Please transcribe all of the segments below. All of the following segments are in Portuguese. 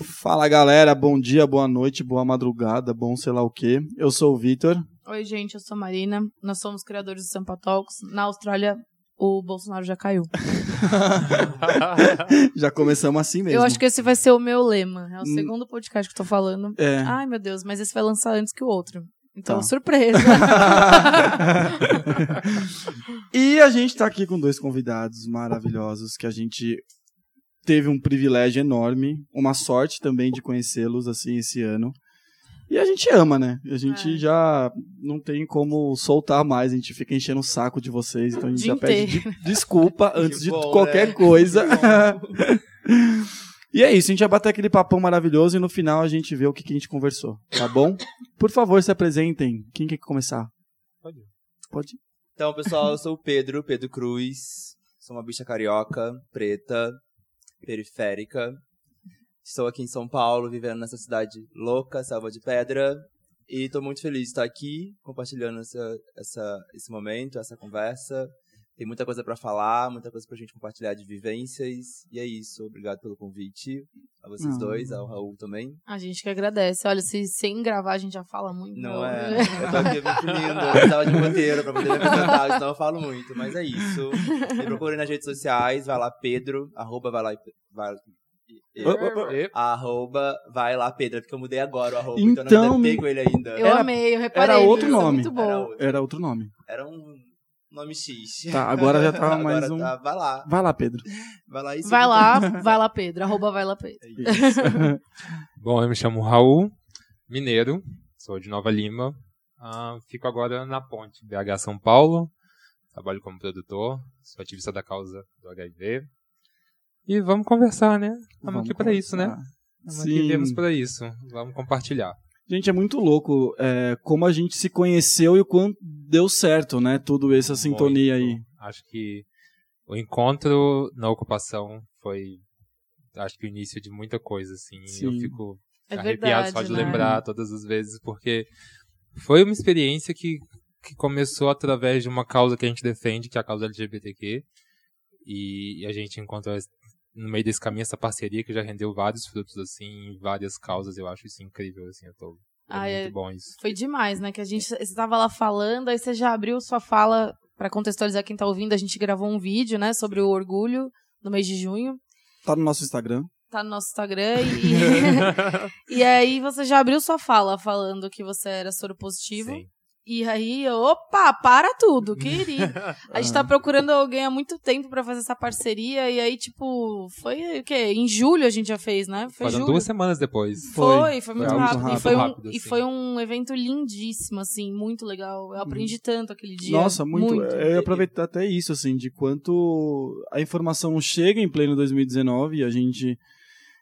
Fala galera, bom dia, boa noite, boa madrugada, bom sei lá o que. Eu sou o Vitor. Oi, gente, eu sou a Marina. Nós somos criadores do Sampa Talks. Na Austrália, o Bolsonaro já caiu. Já começamos assim mesmo. Eu acho que esse vai ser o meu lema. É o Hum. segundo podcast que eu tô falando. É. Ai, meu Deus, mas esse vai lançar antes que o outro. Então, Tá. surpresa. e a gente tá aqui com dois convidados maravilhosos que a gente teve um privilégio enorme, uma sorte também de conhecê-los assim esse ano. E a gente ama, né? A gente É. já não tem como soltar mais, a gente fica enchendo o saco de vocês, então a gente já pede de- desculpa antes de bom, qualquer né? coisa. E é isso, a gente vai bater aquele papão maravilhoso e no final a gente vê o que, que a gente conversou, tá bom? Por favor, se apresentem. Quem quer começar? Pode. Pode. ir. Então, pessoal, eu sou o Pedro, Pedro Cruz. Sou uma bicha carioca, preta, periférica. Estou aqui em São Paulo, vivendo nessa cidade louca, selva de pedra. E estou muito feliz de estar aqui, compartilhando essa, essa, esse momento, essa conversa. Tem muita coisa pra falar, muita coisa pra gente compartilhar de vivências. E é isso. Obrigado pelo convite. A vocês Ah. dois, ao Raul também. a gente que agradece. Olha, se sem gravar a gente já fala muito. Não é. Eu tô aqui me imprimindo, eu precisava de um roteiro pra poder me apresentar, senão eu falo muito. Mas é isso. Me procurem nas redes sociais, vai lá, Pedro, arroba vai lá, vai, e- e- arroba vai lá, Pedro, porque eu mudei agora o arroba, Então, então, eu não pego ele ainda. Eu Era- amei, eu reparei. era outro é nome. Muito bom. Era outro. Era outro nome. Era um nome X. Tá, agora já tá mais Agora um- tá, vai lá, Vai lá, Pedro. vai lá e Vai lá, vai lá, Pedro. Arroba vai lá, Pedro. É isso. Bom, eu me chamo Raul, mineiro, sou de Nova Lima. Ah, fico agora na ponte BH São Paulo, trabalho como produtor, sou ativista da causa do HIV. E vamos conversar, né? Estamos aqui para isso, né? Estamos aqui viemos para isso. Vamos compartilhar. Gente, é muito louco é, como a gente se conheceu e o quanto deu certo, né? Tudo essa sintonia aí. Acho que o encontro na ocupação foi, acho que o início de muita coisa, assim. Eu Sim. fico É arrepiado verdade, só de né? lembrar todas as vezes, porque foi uma experiência que, que começou através de uma causa que a gente defende, que é a causa LGBTQ, e, a gente encontrou no meio desse caminho essa parceria que já rendeu vários frutos, assim, em várias causas, eu acho isso incrível, assim, eu tô... É Ah, muito é- bom isso. Foi demais, né? Que a gente você estava lá falando, aí você já abriu sua fala Pra contextualizar quem tá ouvindo. A gente gravou um vídeo, né, sobre o orgulho no mês de junho. Tá no nosso Instagram. Tá no nosso Instagram e e aí você já abriu sua fala falando que você era soro positivo. Sim. E aí, opa, para tudo, querido. A gente tá procurando alguém há muito tempo pra fazer essa parceria. E aí, tipo, foi o quê? Em julho a gente já fez, né? Foi Foram duas semanas depois. Foi, foi muito Foi muito rápido. rápido. E, foi um, Rápido, e assim. foi um evento lindíssimo, assim, muito legal. Eu aprendi tanto aquele dia. Nossa, muito. Eu ia aproveitar até isso, assim, de quanto a informação chega em pleno 2019 e a gente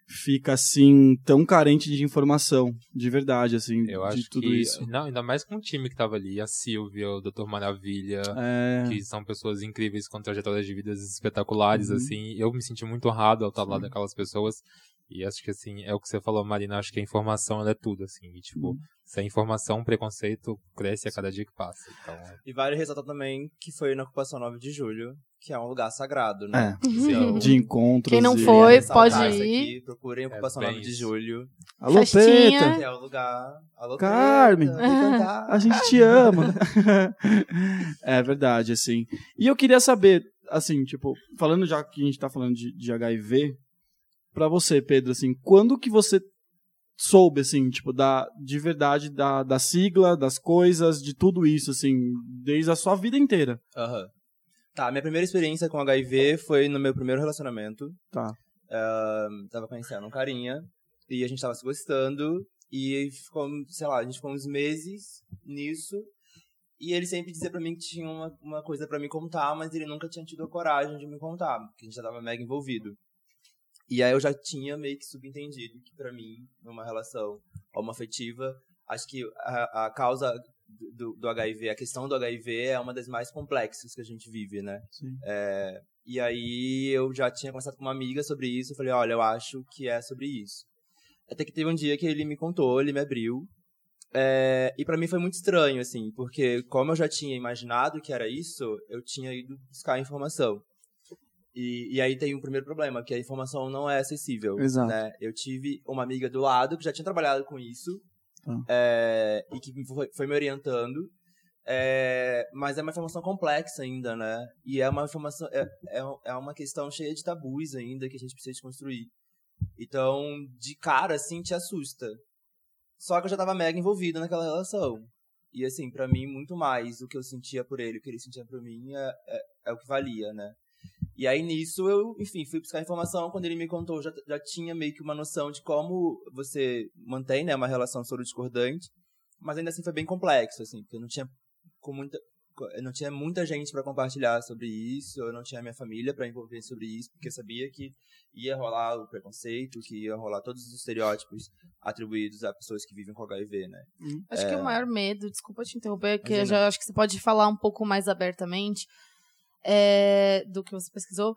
fica, assim, tão carente de informação, de verdade, assim, Eu de acho tudo que. isso. Não, ainda mais com o time que tava ali. A Silvia, o Dr. Maravilha. É, que são pessoas incríveis com trajetórias de vidas espetaculares, Uhum. assim. Eu me senti muito honrado ao estar lá daquelas pessoas. E acho que, assim, é o que você falou, Marina, acho que a informação ela é tudo, assim. E, tipo, Uhum. sem informação, o preconceito cresce a cada dia que passa. Então, E vale ressaltar também que foi na ocupação 9 de julho, que é um lugar sagrado, né? é, Então, de encontros. Quem não foi, pode ir. Aqui, procurem Ocupação bem 9 de julho, Alô, Festinha. Peta! que é o lugar. Alô, Carmen. Cantar. A gente te ama. é verdade, assim. E eu queria saber, assim, tipo, falando já que a gente tá falando de, de HIV, pra você, Pedro, assim, quando que você soube, assim, tipo, da, de verdade da, da sigla, das coisas, de tudo isso, assim, desde a sua vida inteira? Aham. Tá, minha primeira experiência com HIV foi no meu primeiro relacionamento. Tá. Ahn, tava conhecendo um carinha e a gente tava se gostando e ficou, sei lá, a gente ficou uns meses nisso. E ele sempre dizia pra mim que tinha uma, uma coisa pra me contar, mas ele nunca tinha tido a coragem de me contar, porque a gente já tava mega envolvido. E aí eu já tinha meio que subentendido que pra mim, numa relação homoafetiva, acho que a, a causa do, do HIV, a questão do HIV é uma das mais complexas que a gente vive, né? Sim. É, e aí eu já tinha conversado com uma amiga sobre isso, eu falei, olha, eu acho que é sobre isso. Até que teve um dia que ele me contou, ele me abriu, é, e pra mim foi muito estranho, assim, porque como eu já tinha imaginado que era isso, eu tinha ido buscar informação. E, e aí tem um primeiro problema, que a informação não é acessível. Exato. Né? Eu tive uma amiga do lado que já tinha trabalhado com isso é, e que foi, foi me orientando. É, mas é uma informação complexa ainda, né? E é uma informação. É, é, é uma questão cheia de tabus ainda que a gente precisa desconstruir. Então, de cara, assim, te assusta. Só que eu já tava mega envolvido naquela relação. E assim, pra mim, muito mais o que eu sentia por ele, o que ele sentia por mim, é, é, é o que valia, né? E aí nisso eu, enfim, fui buscar informação. Quando ele me contou, já, já tinha meio que uma noção de como você mantém né, uma relação soro-discordante. Mas ainda assim foi bem complexo, assim, porque eu não tinha com muita. Não tinha muita gente para compartilhar sobre isso, eu não tinha minha família para envolver sobre isso, porque eu sabia que ia rolar o preconceito, que ia rolar todos os estereótipos atribuídos a pessoas que vivem com HIV, né? Acho que o maior medo, desculpa te interromper, que eu Imagina. já acho que você pode falar um pouco mais abertamente é, do que você pesquisou,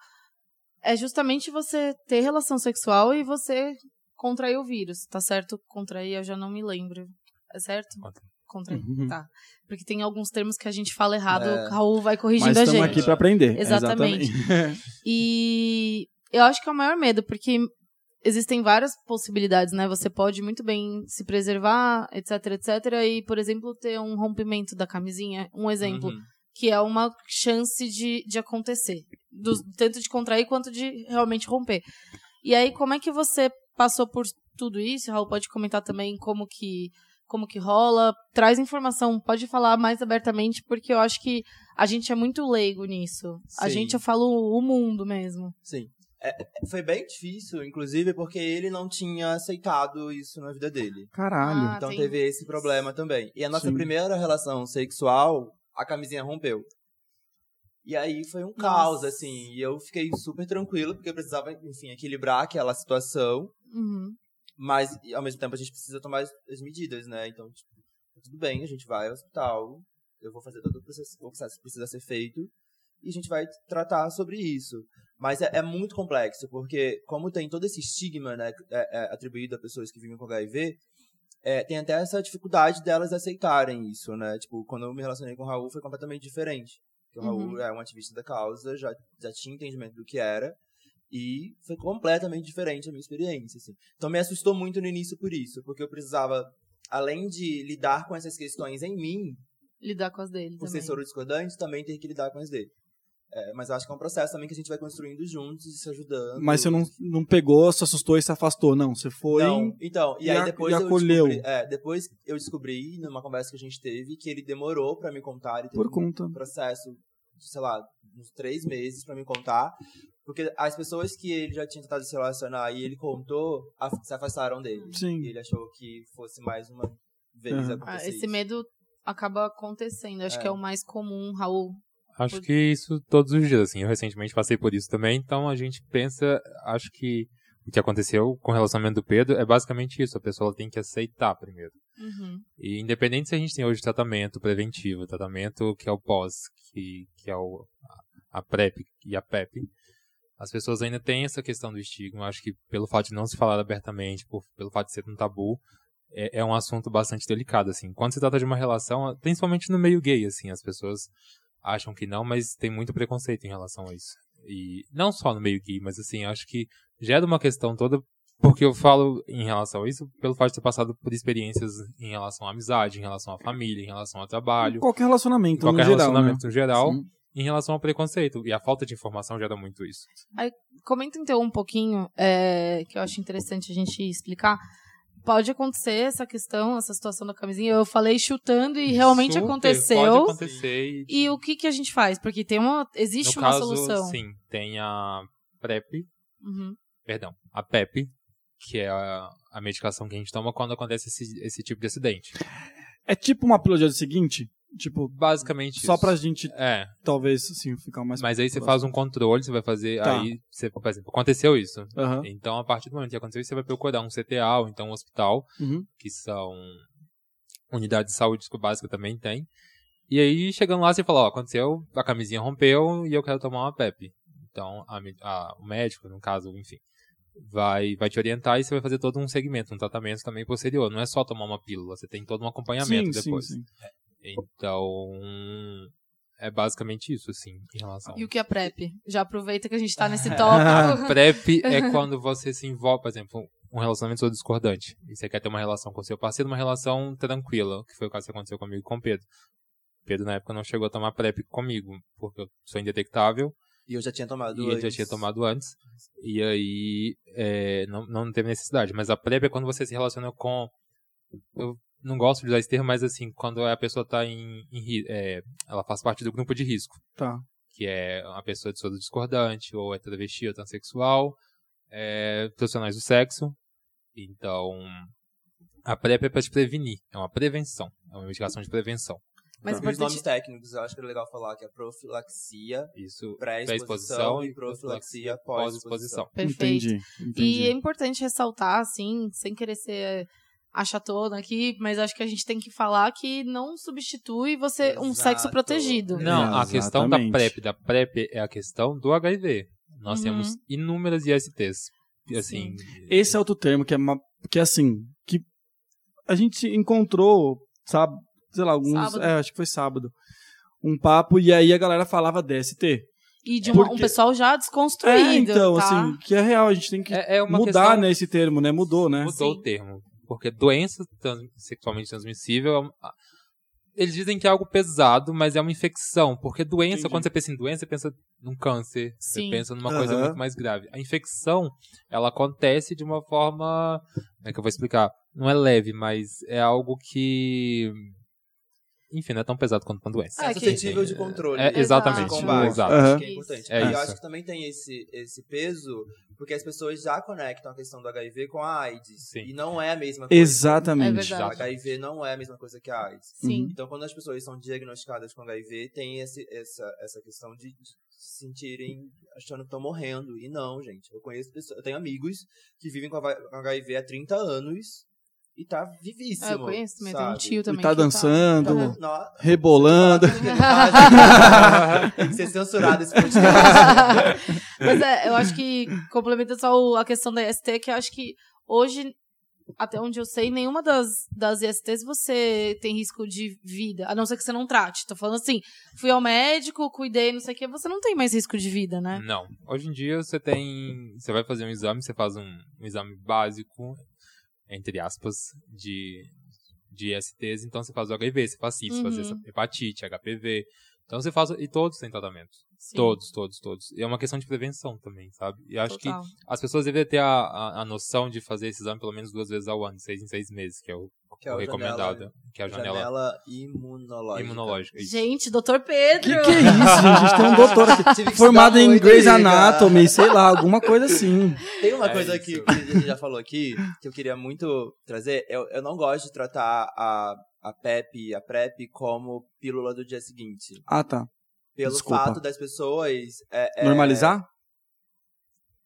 é justamente você ter relação sexual e você contrair o vírus, tá certo? Contrair, eu já não me lembro. É certo? Contra- Contrair, Uhum. tá. Porque tem alguns termos que a gente fala errado, É. o Raul vai corrigindo Mas a estamos gente. aqui pra aprender. Exatamente. Exatamente. E eu acho que é o maior medo, porque existem várias possibilidades, né? Você pode muito bem se preservar, etc, etc, e, por exemplo, ter um rompimento da camisinha, um exemplo, Uhum. Que é uma chance de, de acontecer, do- tanto de contrair quanto de realmente romper. E aí, como é que você passou por tudo isso? Raul pode comentar também como que como que rola, traz informação, pode falar mais abertamente, porque eu acho que a gente é muito leigo nisso. A Sim. gente, eu falo o mundo mesmo. Sim. É, é, foi bem difícil, inclusive, porque ele não tinha aceitado isso na vida dele. Caralho. Ah, Então tem- teve esse problema também. E a nossa Sim. primeira relação sexual, a camisinha rompeu. E aí foi um caos, assim. E eu fiquei super tranquilo, porque eu precisava, enfim, equilibrar aquela situação. Uhum. Mas, ao mesmo tempo, a gente precisa tomar as, as medidas, né? Então, tipo, tudo bem, a gente vai ao hospital. Eu vou fazer todo o processo, o que precisa ser feito. E a gente vai tratar sobre isso. Mas é, é muito complexo, porque como tem todo esse estigma, né, é- é atribuído a pessoas que vivem com HIV, é, tem até essa dificuldade delas aceitarem isso, né? Tipo, quando eu me relacionei com o Raul foi completamente diferente. Porque o Uhum. Raul é um ativista da causa, já, já tinha entendimento do que era. E foi completamente diferente a minha experiência, assim. Então me assustou muito no início por isso, porque eu precisava, além de lidar com essas questões em mim, Lidar com as dele por também. ser soro discordante, também ter que lidar com as dele. É, mas eu acho que é um processo também que a gente vai construindo juntos e se ajudando. Mas você não, não pegou, se assustou e se afastou, não. Você foi. Não, então, e, e aí depois e eu acolheu. descobri, é, depois eu descobri numa conversa que a gente teve que ele demorou pra me contar, ele teve Por conta. um processo de, sei lá, uns três meses pra me contar, porque as pessoas que ele já tinha tentado se relacionar e ele contou, se afastaram dele. Sim. E ele achou que fosse mais uma vez Uhum. acontecer Ah, esse isso. medo acaba acontecendo. Acho É. que é o mais comum, Raul. Acho que isso todos os dias, assim. Eu recentemente passei por isso também, então a gente pensa, acho que o que aconteceu com o relacionamento do Pedro é basicamente isso. A pessoa tem que aceitar primeiro. Uhum. E independente se a gente tem hoje tratamento preventivo, tratamento que é o pós, que, que é o, a PrEP e a PEP, as pessoas ainda têm essa questão do estigma. Acho que pelo fato de não se falar abertamente, por, pelo fato de ser um tabu, é, é um assunto bastante delicado, assim. Quando se trata de uma relação, principalmente no meio gay, assim, as pessoas acham que não, mas tem muito preconceito em relação a isso. E não só no meio gay, mas assim, acho que gera uma questão toda porque eu falo em relação a isso pelo fato de ter passado por experiências em relação à amizade, em relação à família, em relação ao trabalho, Qualquer relacionamento, qualquer no geral, relacionamento né? no geral, Sim. em relação ao preconceito. E a falta de informação gera muito isso. Comenta então um pouquinho, é, que eu acho interessante a gente explicar. Pode acontecer essa questão, essa situação da camisinha. Eu falei chutando e realmente Super, aconteceu. Pode acontecer e, E o que, que a gente faz? Porque tem uma, existe no uma caso, solução. sim, tem a PrEP, Uhum. perdão, a PEP, que é a, a medicação que a gente toma quando acontece esse, esse tipo de acidente. É tipo uma pílula de dia seguinte? Tipo, Basicamente só isso. pra gente, É, talvez, assim, ficar mais... mas aí você faz um controle, você vai fazer, Tá. aí, você, por exemplo, aconteceu isso. Aham. Então, a partir do momento que aconteceu isso, você vai procurar um CTA ou então um hospital, Uhum. que são unidades de saúde básica também tem. E aí, chegando lá, você fala, ó, aconteceu, a camisinha rompeu e eu quero tomar uma PEP. Então, a a- o médico, no caso, enfim, vai, vai te orientar e você vai fazer todo um segmento, um tratamento também posterior. Não é só tomar uma pílula, você tem todo um acompanhamento sim, depois. sim, sim. Então, é basicamente isso, assim, em relação. E o que é PrEP? Já aproveita que a gente tá nesse A tópico. PrEP é quando você se envolve, por exemplo, um relacionamento todo discordante. E você quer ter uma relação com seu parceiro, uma relação tranquila, que foi o caso que aconteceu comigo e com o Pedro. Pedro, na época, não chegou a tomar PrEP comigo, porque eu sou indetectável E eu já tinha tomado e ele já antes. tinha tomado antes. E aí, é, não, não teve necessidade. Mas a PrEP é quando você se relaciona com. Eu não gosto de usar esse termo, mas assim, quando a pessoa tá em. em é, ela faz parte do grupo de risco Tá. que é uma pessoa de soro discordante, ou é travesti ou transexual, é, profissionais do sexo. Então, a PrEP é para te prevenir, é uma prevenção, é uma medicação de prevenção. Mas E os nomes técnicos, eu acho que é legal falar que é profilaxia, Isso, pré-exposição e profilaxia pós-exposição. Perfeito. Entendi. E entendi. é importante ressaltar, assim, sem querer ser achatona aqui, mas acho que a gente tem que falar que não substitui você um Exato. sexo protegido. Não, a questão da. PrEP, da PrEP é a questão do HIV. Nós Uhum. temos inúmeras ISTs. Assim, Esse é outro termo que é, uma, que é assim, que a gente encontrou, sabe, sei lá, alguns, Sábado. é, acho que foi sábado, um papo e aí a galera falava DST. E de uma- um Porque- pessoal já desconstruído, É, então, tá? assim, que é real, a gente tem que é, é uma mudar, questão, né, esse termo, né, mudou, né? mudou Sim. o termo. Porque doença trans- sexualmente transmissível. é um- a- Eles dizem que é algo pesado, mas é uma infecção. Porque doença, Entendi. quando você pensa em doença, você pensa num câncer. Você Sim. pensa numa coisa Aham. muito mais grave. A infecção, ela acontece de uma forma. Como é que eu vou explicar? Não é leve, mas é algo que. Enfim, não é tão pesado quanto uma doença. É É suscetível de controle. É, exatamente. De combate. Exato. Acho que é importante. É e eu isso. acho que também tem esse, esse peso, porque as pessoas já conectam a questão do HIV com a AIDS. Sim. E não é a mesma coisa. É Exatamente. verdade. O HIV não é a mesma coisa que a AIDS. Sim. Então, quando as pessoas são diagnosticadas com HIV, tem esse, essa, essa questão de, de se sentirem achando que estão morrendo. E não, gente. Eu conheço pessoas, eu tenho amigos que vivem com a- com HIV há 30 anos e tá vivíssimo. É, eu conheço também, tem um sabe? tio também. E tá que dançando. Não, rebolando. tem que ser censurado esse podcast. Mas é, eu acho que, complementando só a questão da IST, que eu acho que hoje, até onde eu sei, nenhuma das, das ISTs você tem risco de vida, a não ser que você não trate. Tô falando assim, fui ao médico, cuidei, não sei o que, você não tem mais risco de vida, né? Não. Hoje em dia você tem. Você vai fazer um exame, você faz um, um exame básico, entre aspas, de, de ISTs, então você faz o HIV, você faz sífilis, Uhum. faz hepatite, HPV. Então você faz. E todos têm tratamento. Sim, Todos, todos, todos. E é uma questão de prevenção também, sabe? E acho total. que as pessoas deveriam ter a, a, a noção de fazer esse exame pelo menos duas vezes ao ano, seis em seis meses, que é o, Que é o recomendado. janela- que é a janela, Janela imunológica. imunológica. isso. Gente, doutor Pedro! Que que é isso, gente? A gente tem um doutor aqui. Formado em Grey's. Anatomy, sei lá, alguma coisa assim. Tem uma É coisa isso. que, que a gente já falou aqui, que eu queria muito trazer. Eu, eu não gosto de tratar a, a PEP, a PrEP, como pílula do dia seguinte. Ah, tá. Pelo Desculpa. fato das pessoas... é- é, Normalizar?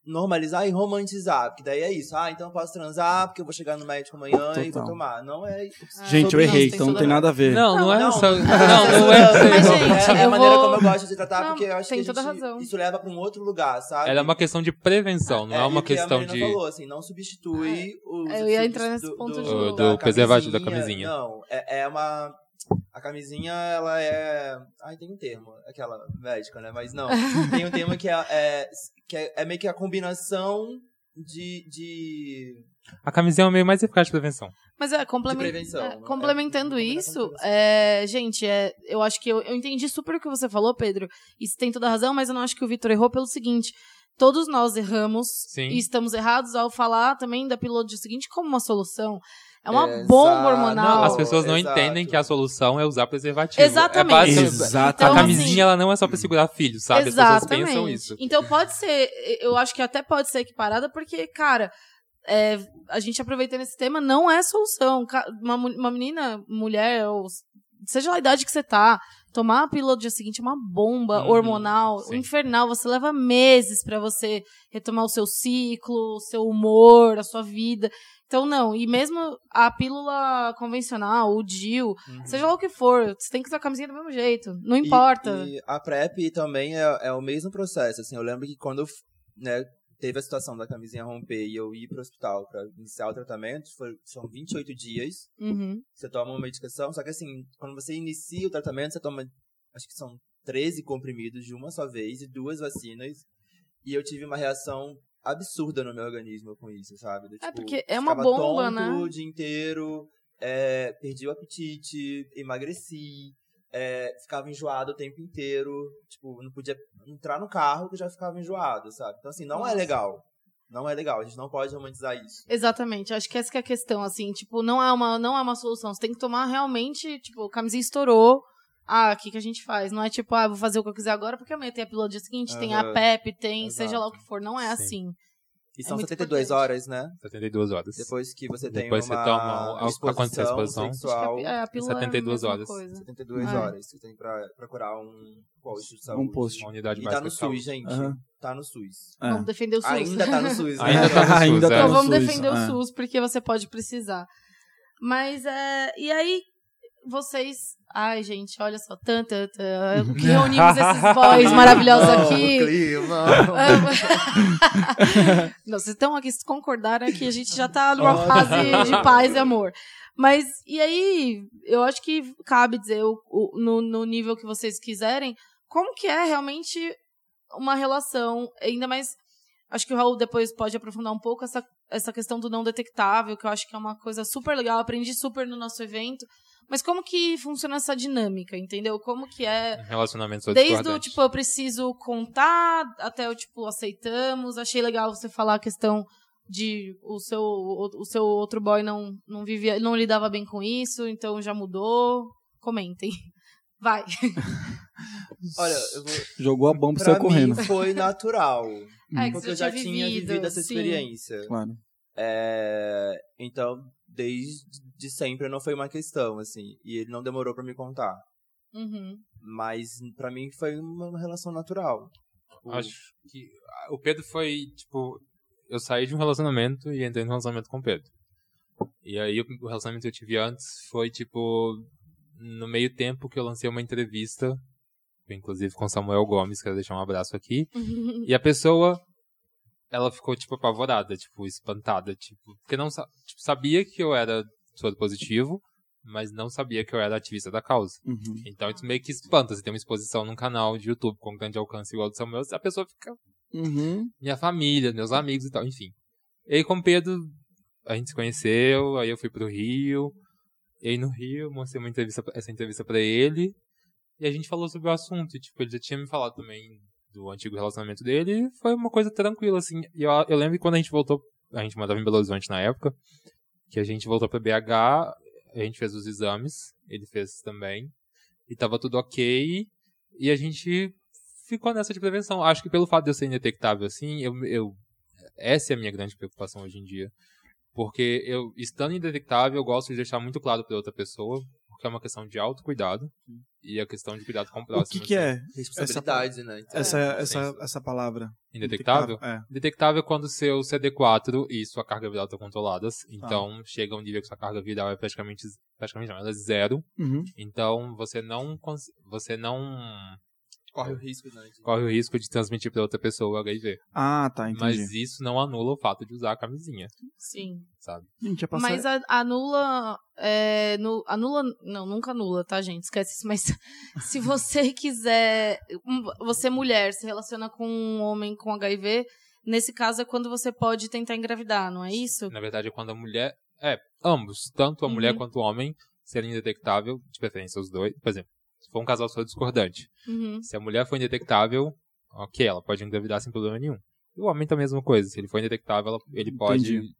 Normalizar e romantizar. Porque daí é isso. Ah, então eu posso transar porque eu vou chegar no médico amanhã e vou Total. tomar. Não é... Gente, eu errei, então não tem nada a ver. Não, não, é Não, só. não, Não, não é. Não. gente, é a maneira vou- como eu gosto de tratar, Não, porque eu acho tem que gente, razão. isso leva pra um outro lugar, sabe? Ela é uma questão de prevenção, não é, e uma que a questão de. falou, assim, não substitui o Eu ia entrar nesse ponto de novo. Do preservativo da camisinha. Não, é, é uma... A camisinha, ela é... Ai, tem um termo, aquela médica, né? Mas não, tem um termo que é, é, que é, é meio que a combinação de... de... A camisinha é o meio mais eficaz de prevenção. Mas é, complemen- De prevenção, é, é? complementando É, isso, é, gente, é, eu acho que eu, eu entendi super o que você falou, Pedro. E você tem toda a razão, mas eu não acho que o Vitor errou pelo seguinte. Todos nós erramos Sim. e estamos errados ao falar também da pílula do dia seguinte como uma solução. É uma Exato. bomba hormonal. Não, as pessoas não exato. entendem que a solução é usar preservativo. Exatamente. É Exatamente. Então, a assim, camisinha ela não é só pra segurar filho, sabe? As pessoas pensam isso. Então pode ser, eu acho que até pode ser equiparada, porque, cara, é, a gente aproveitando esse tema, não é solução. Uma, uma menina, mulher, ou seja lá a idade que você tá, tomar a pílula do dia seguinte é uma bomba Uhum, hormonal, sim. infernal. Você leva meses pra você retomar o seu ciclo, o seu humor, a sua vida. Então, não. E mesmo a pílula convencional, o DIL, Uhum. seja lá o que for, você tem que usar a camisinha do mesmo jeito. Não E- importa. E, a PrEP também é, é o mesmo processo. Assim, eu lembro que quando né, teve a situação da camisinha romper e eu ir pro hospital para iniciar o tratamento, foi, são 28 dias. Uhum. Você toma uma medicação, só que assim, quando você inicia o tratamento, você toma, acho que são 13 comprimidos de uma só vez e duas vacinas. E eu tive uma reação absurda no meu organismo com isso, sabe? Do, É, tipo, porque é uma ficava bomba, tonto né? o dia inteiro, é, perdi o apetite, emagreci, é, ficava enjoado o tempo inteiro. Tipo, não podia entrar no carro que já ficava enjoado, sabe? Então, assim, não Nossa. é legal. Não é legal, a gente não pode romantizar isso. Exatamente, acho que essa que é a questão, assim, tipo, não é uma, não é uma solução. Você tem que tomar realmente, tipo, a camisinha estourou. Ah, o que, que a gente faz? Não é tipo, ah, vou fazer o que eu quiser agora, porque amanhã tem a pílula do dia seguinte, tem a. PEP, tem Exato. seja lá o que for. Não é Sim. assim. E É são muito 72 importante. horas, né? 72 horas. Depois que você tem Depois você uma toma a- a- acontece a exposição exposição. Sexual, a, é, a pílula 72 é a mesma horas. Coisa. 72 Ah, é. horas. Você tem pra procurar um post de saúde. Um post. Uma unidade E tá básica no. SUS, gente. Aham. Tá no SUS. É. Vamos defender o SUS. Ainda tá no SUS. né? Ainda tá no SUS, Ainda é. tá Então no vamos SUS, defender o é. SUS, porque você pode precisar. Mas é. E aí, vocês. Ai, gente, olha só. Tan, tan, tan, que reunimos esses boys maravilhosos Oh, aqui. clima. Não, vocês estão aqui, se concordaram que a gente já tá numa fase de paz e amor. Mas, e aí, eu acho que cabe dizer, o, o- no, no nível que vocês quiserem, como que é realmente uma relação, ainda mais, acho que o Raul depois pode aprofundar um pouco essa, essa questão do não detectável, que eu acho que é uma coisa super legal, aprendi super no nosso evento, mas como que funciona essa dinâmica, entendeu? Como que é relacionamento só Desde o, tipo, eu preciso contar, até o, tipo, aceitamos. Achei legal você falar a questão de o seu, o, o seu outro boy não, não vivia, não lidava bem com isso, então já mudou. Comentem. Vai. Olha, eu vou... Jogou a bomba e pra saiu correndo. foi natural. É, que porque você eu já tinha tinha vivido, vivido essa sim. experiência. Claro. É, Então, desde de sempre não foi uma questão, assim. E ele não demorou pra me contar. Uhum. Mas pra mim foi uma relação natural. Tipo, Acho que o Pedro foi, tipo, eu saí de um relacionamento e entrei num relacionamento com o Pedro. E aí o o relacionamento que eu tive antes foi, tipo, no meio tempo que eu lancei uma entrevista, inclusive com Samuel Gomes, quero deixar um abraço aqui. E a pessoa, ela ficou, tipo, apavorada, tipo, espantada, tipo, porque não tipo, sabia que eu era soro positivo, mas não sabia que eu era ativista da causa. Uhum. Então isso meio que espanta. Você tem uma exposição num canal de YouTube com grande alcance igual do Samuel, a pessoa fica. Uhum. Minha família, meus amigos e tal, enfim. E aí com o Pedro, a gente se conheceu, aí eu fui pro Rio. E aí no Rio mostrei uma entrevista, essa entrevista pra ele. E a gente falou sobre o assunto. E, tipo, ele já tinha me falado também do antigo relacionamento dele. E foi uma coisa tranquila, assim. E eu, eu lembro que quando a gente voltou, a gente morava em Belo Horizonte na época, que a gente voltou pra BH, a gente fez os exames, ele fez também. E tava tudo ok. E a gente ficou nessa de prevenção. Acho que pelo fato de eu ser indetectável assim, eu, eu essa é a minha grande preocupação hoje em dia. Porque eu, estando indetectável, eu gosto de deixar muito claro para outra pessoa, porque é uma questão de autocuidado e a questão de cuidado com o O próximo. que, que é responsabilidade, né? Então, essa, é, essa, essa palavra? Indetectável? É. Detectável é quando seu CD4 e sua carga viral estão controladas. Tá. Então, chega um nível que sua carga viral é praticamente, praticamente não, ela é zero. Uhum. Então, você não, você não corre o risco, né? de- corre o risco de transmitir para outra pessoa o HIV. Ah, tá, entendi. Mas isso não anula o fato de usar a camisinha, Sim. sabe? Gente, passar... Mas a- anula. É, nu- anula. Não, nunca anula, tá, gente? Esquece isso. Mas se você quiser. Você, mulher, se relaciona com um homem com HIV, nesse caso é quando você pode tentar engravidar, não é isso? Na verdade, é quando a mulher. É, ambos, tanto a mulher Uhum. quanto o homem, serem indetectável, de preferência os dois. Por exemplo, for um casal só discordante, Uhum. se a mulher for indetectável, ok, ela pode engravidar sem problema nenhum. E o homem é a mesma coisa. Se ele for indetectável, ela- ele pode Entendi.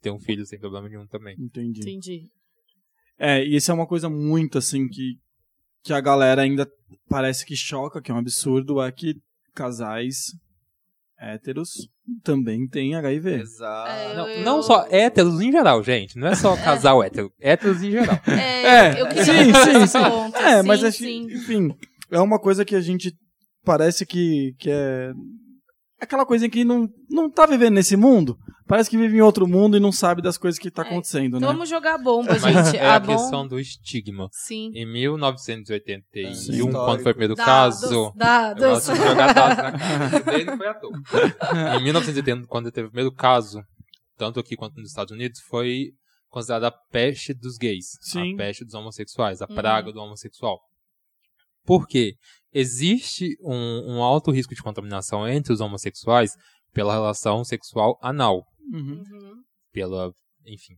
ter um filho sem problema nenhum também. Entendi. Entendi. É, e isso é uma coisa muito assim que, que a galera ainda parece que choca, que é um absurdo, é que casais héteros também têm HIV. Exato. É, Não, eu- não só héteros em geral, gente. Não é só casal hétero. Héteros em geral. É, É, eu queria sim, sim, sim. ponto. É, sim, mas é, sim. enfim, é uma coisa que a gente parece que, que é aquela coisa que não, não tá vivendo nesse mundo. Parece que vive em outro mundo e não sabe das coisas que tá É, acontecendo, né? vamos jogar bomba, Mas gente. é a bom- questão do estigma. Sim. Em 1981, Sim. quando foi o primeiro Dados, caso, Eu dados. gosto de jogar dados na cara dele, foi à toa. Em 1980, quando teve o primeiro caso, tanto aqui quanto nos Estados Unidos, foi considerada a peste dos gays. Sim. A peste dos homossexuais, a Uhum. praga do homossexual. Por quê? Existe um, um alto risco de contaminação entre os homossexuais pela relação sexual anal. Uhum. Uhum. Pela, enfim,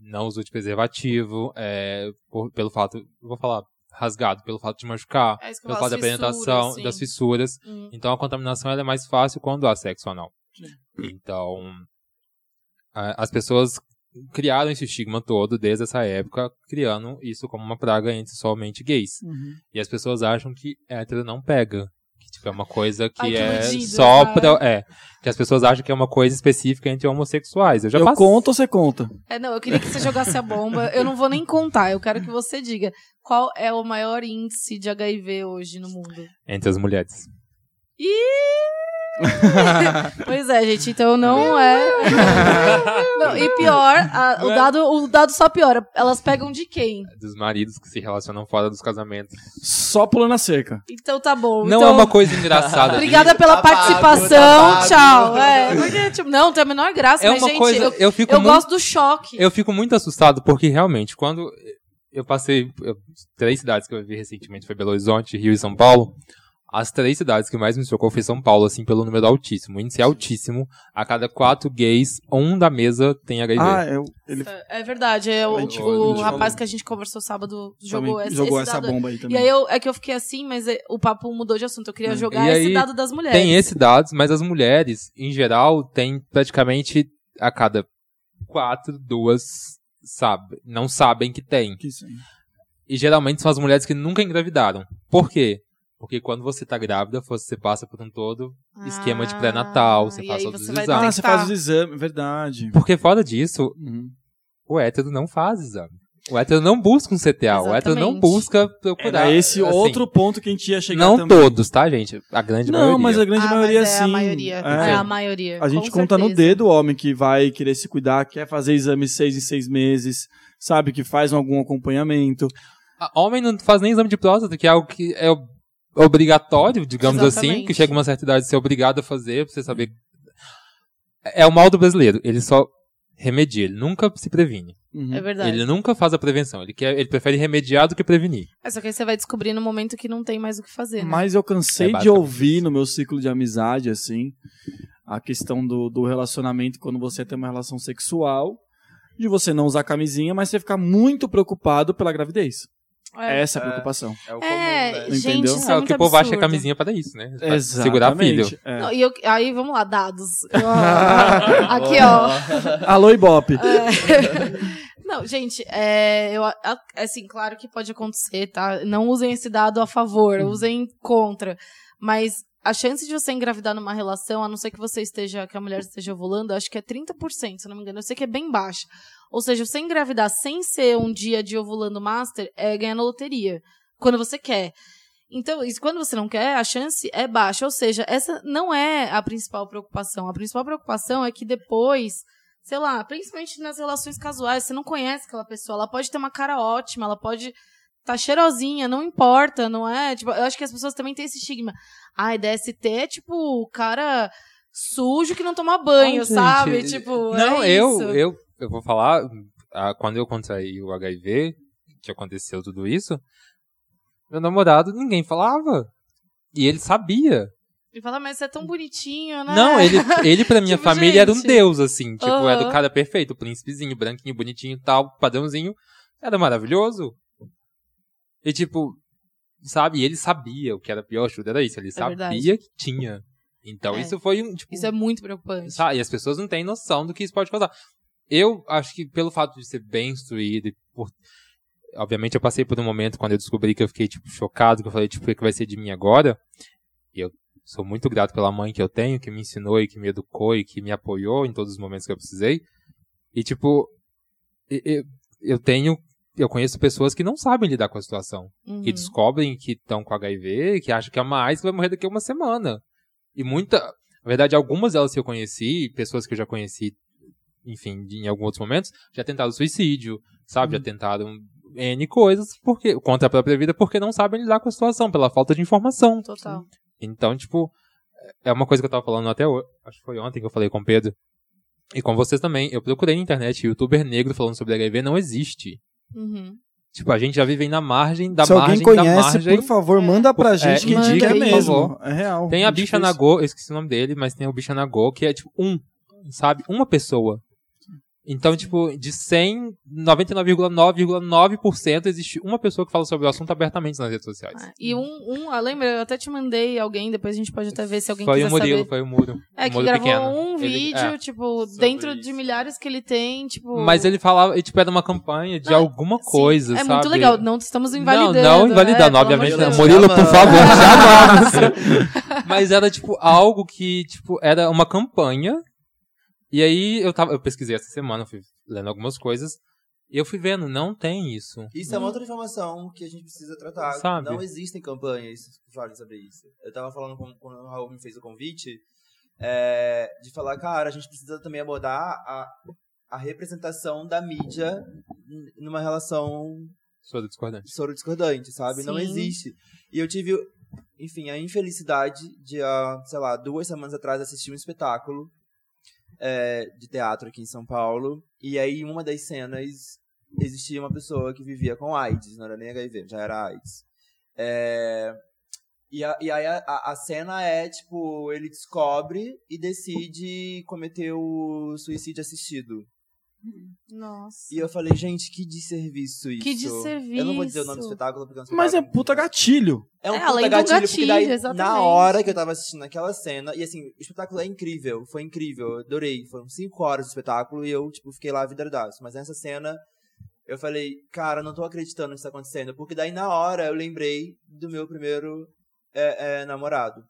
não uso de preservativo, é, por- pelo fato, vou falar rasgado, pelo fato de machucar, É pelo fato da penetração, sim. das fissuras. Hum. Então a contaminação ela é mais fácil quando há sexo anal. Sim. Então a- as pessoas criaram esse estigma todo desde essa época, criando isso como uma praga entre somente gays. Uhum. E as pessoas acham que hétero não pega. Que tipo, é uma coisa que Ai, que é só né? pra. É. Que as pessoas acham que é uma coisa específica entre homossexuais. Eu já Eu passei. conto ou você conta? É, não, eu queria que você jogasse a bomba. Eu não vou nem contar, eu quero que você diga qual é o maior índice de HIV hoje no mundo. Entre as mulheres. Pois é, gente, então não é. Não, e pior, a- o, dado, o dado só piora. Elas pegam de quem? Dos maridos que se relacionam fora dos casamentos. Só pulando a cerca. Então tá bom. Não então... é uma coisa engraçada. Obrigada pela Tá pago, participação, tá pago. tchau. É, porque, tipo, não, tem a menor graça, É mas, uma gente, coisa. eu, Eu, fico eu muito, gosto do choque. eu fico muito assustado porque realmente, quando eu passei. eu- três cidades que eu vi recentemente foi Belo Horizonte, Rio e São Paulo. As três cidades que mais me chocou foi São Paulo, assim, pelo número altíssimo. O índice é altíssimo. A cada quatro gays, um da mesa tem HIV. Ah, eu, ele É verdade, é o, gente- o a gente rapaz falou. que a gente conversou sábado jogou, também esse, jogou esse essa dado. bomba aí também. E aí eu, é que eu fiquei assim, mas é, o papo mudou de assunto. Eu queria É. jogar E esse dado das mulheres. Tem esse dado, mas as mulheres, em geral, têm praticamente a cada quatro, duas sabe, não sabem que tem. Que sim. E geralmente são as mulheres que nunca engravidaram. Por quê? Porque quando você tá grávida, você passa por um todo esquema de pré-natal, você Ah, e faz todos você os exames. Ah, você faz os exames, verdade. Porque fora disso, Uhum. o hétero não faz exame. O hétero não busca um CTA, o hétero não Exatamente. busca procurar. Era esse assim, outro ponto que a gente ia chegar Não também. todos, tá, gente? A grande Não, maioria. mas a grande Ah, maioria mas é sim. a maioria. É. É a maioria. A gente conta no certeza. dedo o homem que vai querer se cuidar, quer fazer exame seis em seis meses, sabe? Que faz algum acompanhamento. A- Homem não faz nem exame de próstata, que é algo que é obrigatório, digamos assim, Exatamente. que chega uma certa idade de ser obrigado a fazer, pra você saber. É o mal do brasileiro. Ele só remedia, ele nunca se previne. Uhum. É verdade. Ele nunca faz a prevenção. Ele, quer, ele prefere remediar do que prevenir. É, só que aí você vai descobrir no momento que não tem mais o que fazer, né? Mas eu cansei É de ouvir isso. no meu ciclo de amizade, assim, a questão do, do relacionamento quando você tem uma relação sexual, de você não usar camisinha, mas você ficar muito preocupado pela gravidez. É. Essa é a É. preocupação. É o comum, É, né? gente, Entendeu? isso é é o que o povo acha que é absurdo. camisinha para isso, né? Pra segurar Exatamente. filho. É. Não, e eu- aí, vamos lá, dados. Aqui, ó. Alô, Ibope. É. Não, gente, é, eu, a- assim, claro que pode acontecer, tá? Não usem esse dado a favor, usem contra. Mas a chance de você engravidar numa relação, a não ser que você esteja, que a mulher esteja ovulando, acho que é 30%, se não me engano. Eu sei que é bem baixa. Ou seja, você engravidar sem ser um dia de ovulando master é ganhar na loteria. Quando você quer. Então, isso, quando você não quer, a chance é baixa. Ou seja, essa não é a principal preocupação. A principal preocupação é que depois, sei lá, principalmente nas relações casuais, você não conhece aquela pessoa. Ela pode ter uma cara ótima, ela pode tá cheirosinha, não importa, não é? Tipo, eu acho que as pessoas também têm esse estigma. Ai, DST é tipo o cara sujo que não toma banho, Ai, gente, sabe? Tipo, Não, é eu, isso. eu, eu vou falar, quando eu contraí o HIV, que aconteceu tudo isso, meu namorado, ninguém falava. E ele sabia. E fala, mas você é tão bonitinho, né? Não, ele, ele pra minha Tipo, família era um gente. deus, assim. Tipo, era o cara perfeito, o príncipezinho, branquinho, bonitinho e tal, padrãozinho. Era maravilhoso. E tipo, sabe, ele sabia o que era pior, tudo era isso. Ele sabia verdade. que tinha. Então É. isso foi um, tipo, Isso é muito preocupante. Sabe? E as pessoas não têm noção do que isso pode causar. Eu acho que pelo fato de ser bem instruído e por... Obviamente eu passei por um momento quando eu descobri que eu fiquei, tipo, chocado, que eu falei, tipo, o que vai ser de mim agora? E eu sou muito grato pela mãe que eu tenho, que me ensinou e que me educou e que me apoiou em todos os momentos que eu precisei. E, tipo, e- e- eu tenho... Eu conheço pessoas que não sabem lidar com a situação Uhum. que descobrem que estão com HIV, que acham que é uma AIDS que vai morrer daqui a uma semana. E muita. Na verdade, algumas delas que eu conheci, pessoas que eu já conheci, enfim, em alguns outros momentos, já tentaram suicídio, sabe? Já tentaram N coisas porque, contra a própria vida porque não sabem lidar com a situação, pela falta de informação. Total. Então, tipo, é uma coisa que eu tava falando até hoje, acho que foi ontem que eu falei com o Pedro. E com vocês também. Eu procurei na internet, youtuber negro falando sobre HIV não existe. Uhum. Tipo, a gente já vive na margem da Se margem alguém da conhece, margem. por favor, manda pra É, gente que manda diga é aí, mesmo. É real. Tem a É bicha difícil. na Go, eu esqueci o nome dele, mas tem o bicha na Go, que é tipo um, sabe? Uma pessoa. Então, tipo, de 100, 99,9,9% existe uma pessoa que fala sobre o assunto abertamente nas redes sociais. Ah, E um, um ah, lembra, eu até te mandei alguém, depois a gente pode até ver se alguém foi quiser o Murilo, saber. foi o Muro. É, o que Muro gravou pequeno. um Ele- vídeo, é. tipo, dentro isso. de milhares que ele tem, tipo... Mas ele falava, e, tipo, era uma campanha de Não, alguma sim, coisa, É sabe? muito legal, não estamos invalidando. Não, não é, invalidando, pelo obviamente. não. Deus. Murilo, por favor, chama. Mas era, tipo, algo que, tipo, era uma campanha. E aí eu tava, eu pesquisei essa semana, fui lendo algumas coisas. E eu fui vendo, não tem isso. Isso é uma outra informação que a gente precisa tratar. Sabe? Não existem campanhas que falem sobre isso. Eu tava falando com, quando o Raul me fez o convite é, de falar, cara, a gente precisa também abordar a, a representação da mídia numa relação Sou discordante. soro discordante, sabe? Não Sim. existe. E eu tive, enfim, a infelicidade de, há, sei lá, duas semanas atrás assistir um espetáculo é, de teatro aqui em São Paulo. E aí, em uma das cenas, existia uma pessoa que vivia com AIDS, não era nem HIV, já era AIDS. É, e, a- e aí a, a- cena é, tipo, ele descobre e decide cometer o suicídio assistido. Nossa. E eu falei, gente, que desserviço isso. Que Eu não vou dizer o nome do desserviço. espetáculo porque é um Mas é puta gatilho. É um É, puta além do gatilho, porque daí, gatilho, exatamente. na hora que eu tava assistindo aquela cena, e assim, o espetáculo é incrível, foi incrível, eu adorei. Foram cinco horas de espetáculo e eu, tipo, fiquei lá vidradaço. Mas nessa cena, eu falei, cara, não tô acreditando nisso tá acontecendo. Porque daí, na hora, eu lembrei do meu primeiro é, é, namorado.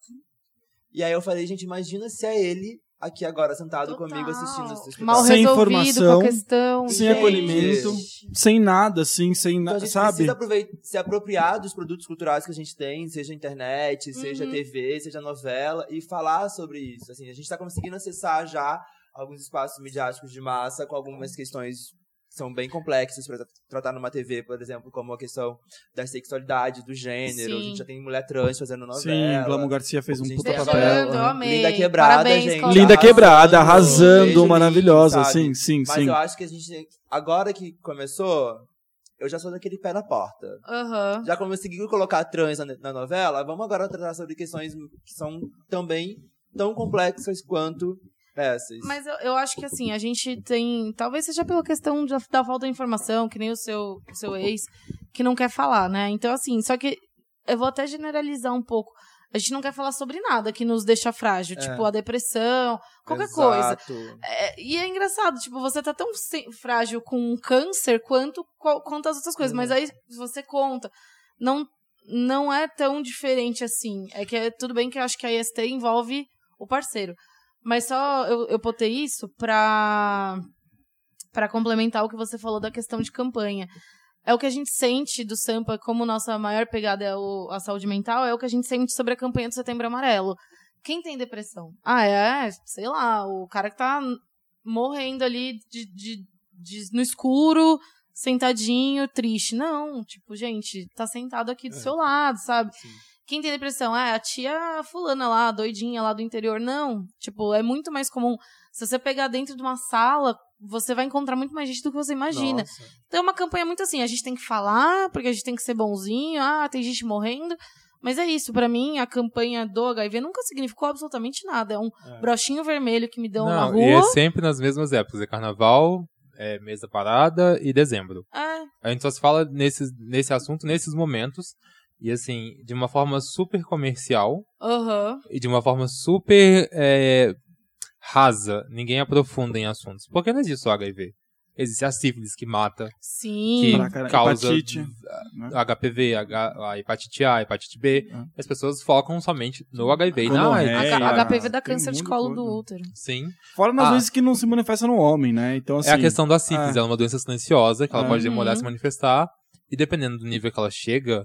E aí eu falei, gente, imagina se é ele aqui agora, sentado Total. comigo assistindo esse espetáculo. Mal Sem informação, com a questão. sem gente. acolhimento. Sem nada, assim, sem Então a nada, gente sabe? precisa aproveitar, se apropriar dos produtos culturais que a gente tem, seja internet, seja Uhum. TV, seja novela, e falar sobre isso. Assim, a gente está conseguindo acessar já alguns espaços midiáticos de massa com algumas questões que são bem complexas para tratar numa TV, por exemplo, como a questão da sexualidade, do gênero. A Sim. gente já tem mulher trans fazendo novela. Sim, Glamour Garcia fez um puta papel. Amei. Linda Quebrada, Parabéns, gente. Linda quebrada, Arrasando, maravilhosa. sabe? Sim, sim, Mas sim. eu acho que a gente, agora que começou, eu já sou daquele pé na porta. Aham. Já conseguiu colocar trans na, na novela, vamos agora tratar sobre questões que são também tão complexas quanto essas. Mas eu, eu acho que assim, a gente tem. Talvez seja pela questão da, da falta de informação, que nem o seu, o seu ex, que não quer falar, né? Então, assim, só que eu vou até generalizar um pouco. A gente não quer falar sobre nada que nos deixa frágil, É. tipo a depressão, qualquer coisa. Exato. É, e é engraçado, tipo, você tá tão frágil com um câncer quanto, qual- quanto as outras coisas. Uhum. Mas aí você conta. Não, não é tão diferente assim. É que é, tudo bem que eu acho que a IST envolve o parceiro. Mas só eu, eu botei isso pra, pra complementar o que você falou da questão de campanha. É o que a gente sente do Sampa, como nossa maior pegada é o- a saúde mental, é o que a gente sente sobre a campanha do Setembro Amarelo. Quem tem depressão? Ah, é, sei lá, o cara que tá morrendo ali de, de- de- no escuro, sentadinho, triste. Não, tipo, gente, tá sentado aqui do É. seu lado, sabe? Sim. Quem tem depressão? Ah, é a tia fulana lá, doidinha lá do interior. Não, tipo, é muito mais comum. Se você pegar dentro de uma sala, você vai encontrar muito mais gente do que você imagina. Nossa. Então é uma campanha muito assim, a gente tem que falar, porque a gente tem que ser bonzinho, ah, tem gente morrendo. Mas é isso, pra mim, a campanha do HIV nunca significou absolutamente nada. É um É. brochinho vermelho que me dão na Não, rua. e é sempre nas mesmas épocas. É carnaval, é mês da parada e dezembro. É, A gente só se fala nesses, nesse assunto nesses momentos. E assim, de uma forma super comercial aham. e de uma forma super é, rasa. Ninguém aprofunda em assuntos. Porque não existe só HIV. Existe a sífilis que mata, Sim. que caralho, causa hepatite, né? HPV, H- a hepatite A, a hepatite B. Ah. As pessoas focam somente no HIV e na AIDS. A, É, HPV dá câncer de colo do útero. Sim. Fora nas Ah. vezes que não se manifesta no homem, né? Então, assim. é a questão da sífilis, é. ela é uma doença silenciosa, que ela É. pode demorar a Uhum. se manifestar, e dependendo do nível que ela chega,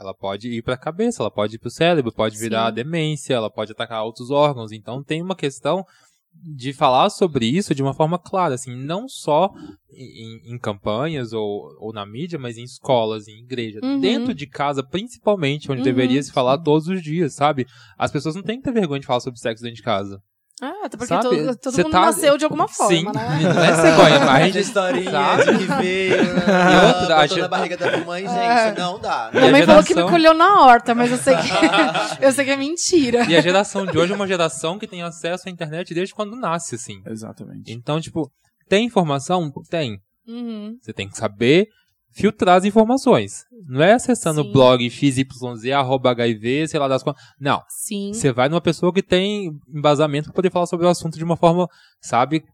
ela pode ir pra cabeça, ela pode ir pro cérebro, pode virar Sim. demência, ela pode atacar outros órgãos. Então tem uma questão de falar sobre isso de uma forma clara, assim, não só em, em campanhas ou, ou na mídia, mas em escolas, em igreja, Uhum. dentro de casa, principalmente, onde Uhum. deveria se falar todos os dias, sabe? As pessoas não têm que ter vergonha de falar sobre sexo dentro de casa. Ah, até porque Sabe? todo, todo mundo tá- nasceu de alguma forma, Sim, né? não é cegonha, mas a Essa historinha sabe. de que veio, E né, outra, a botou gente- na barriga da mamãe, gente, É. não dá. E a Minha mãe falou que me geração- colheu na horta, mas eu sei que, eu sei que é mentira. E a geração de hoje é uma geração que tem acesso à internet desde quando nasce, assim. Exatamente. Então, tipo, tem informação? Tem. Uhum. Você tem que saber filtrar as informações. Não é acessando Sim. o blog xyz, arroba HIV, sei lá das coisas. Não. Sim. Você vai numa pessoa que tem embasamento para poder falar sobre o assunto de uma forma, sabe,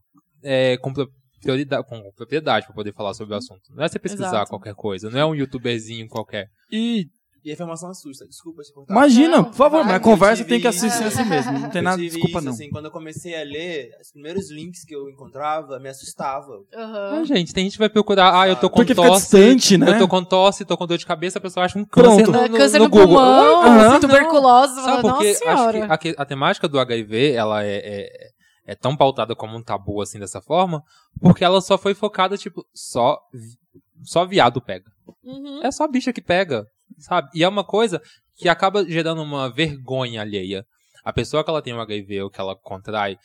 é, com, prioridade, com propriedade para poder falar sobre o assunto. Não é você pesquisar Exato. qualquer coisa, não é um youtuberzinho qualquer. E E a informação assusta, desculpa te cortar. imagina, Não, por favor, mas a conversa tem que isso. assistir assim mesmo. Não tem Eu nada, tive desculpa isso, não. assim, quando eu comecei a ler, os primeiros links que eu encontrava me assustavam. Aham. Ah, gente, tem gente que vai procurar, ah, eu tô com Porque fica tosse, distante, né? eu tô com tosse, tô com dor de cabeça, a pessoa acha um Pronto. câncer no, É, no, câncer no no, Google. pulmão, Aham. tuberculose. você Sabe porque Nossa acho senhora. que a, a temática do HIV, ela é, é, é tão pautada como um tabu, assim, dessa forma, porque ela só foi focada, tipo, só, vi- só viado pega. Uhum. É só bicha que pega, sabe? E é uma coisa que acaba gerando uma vergonha alheia. A pessoa que ela tem o HIV ou que ela contrai,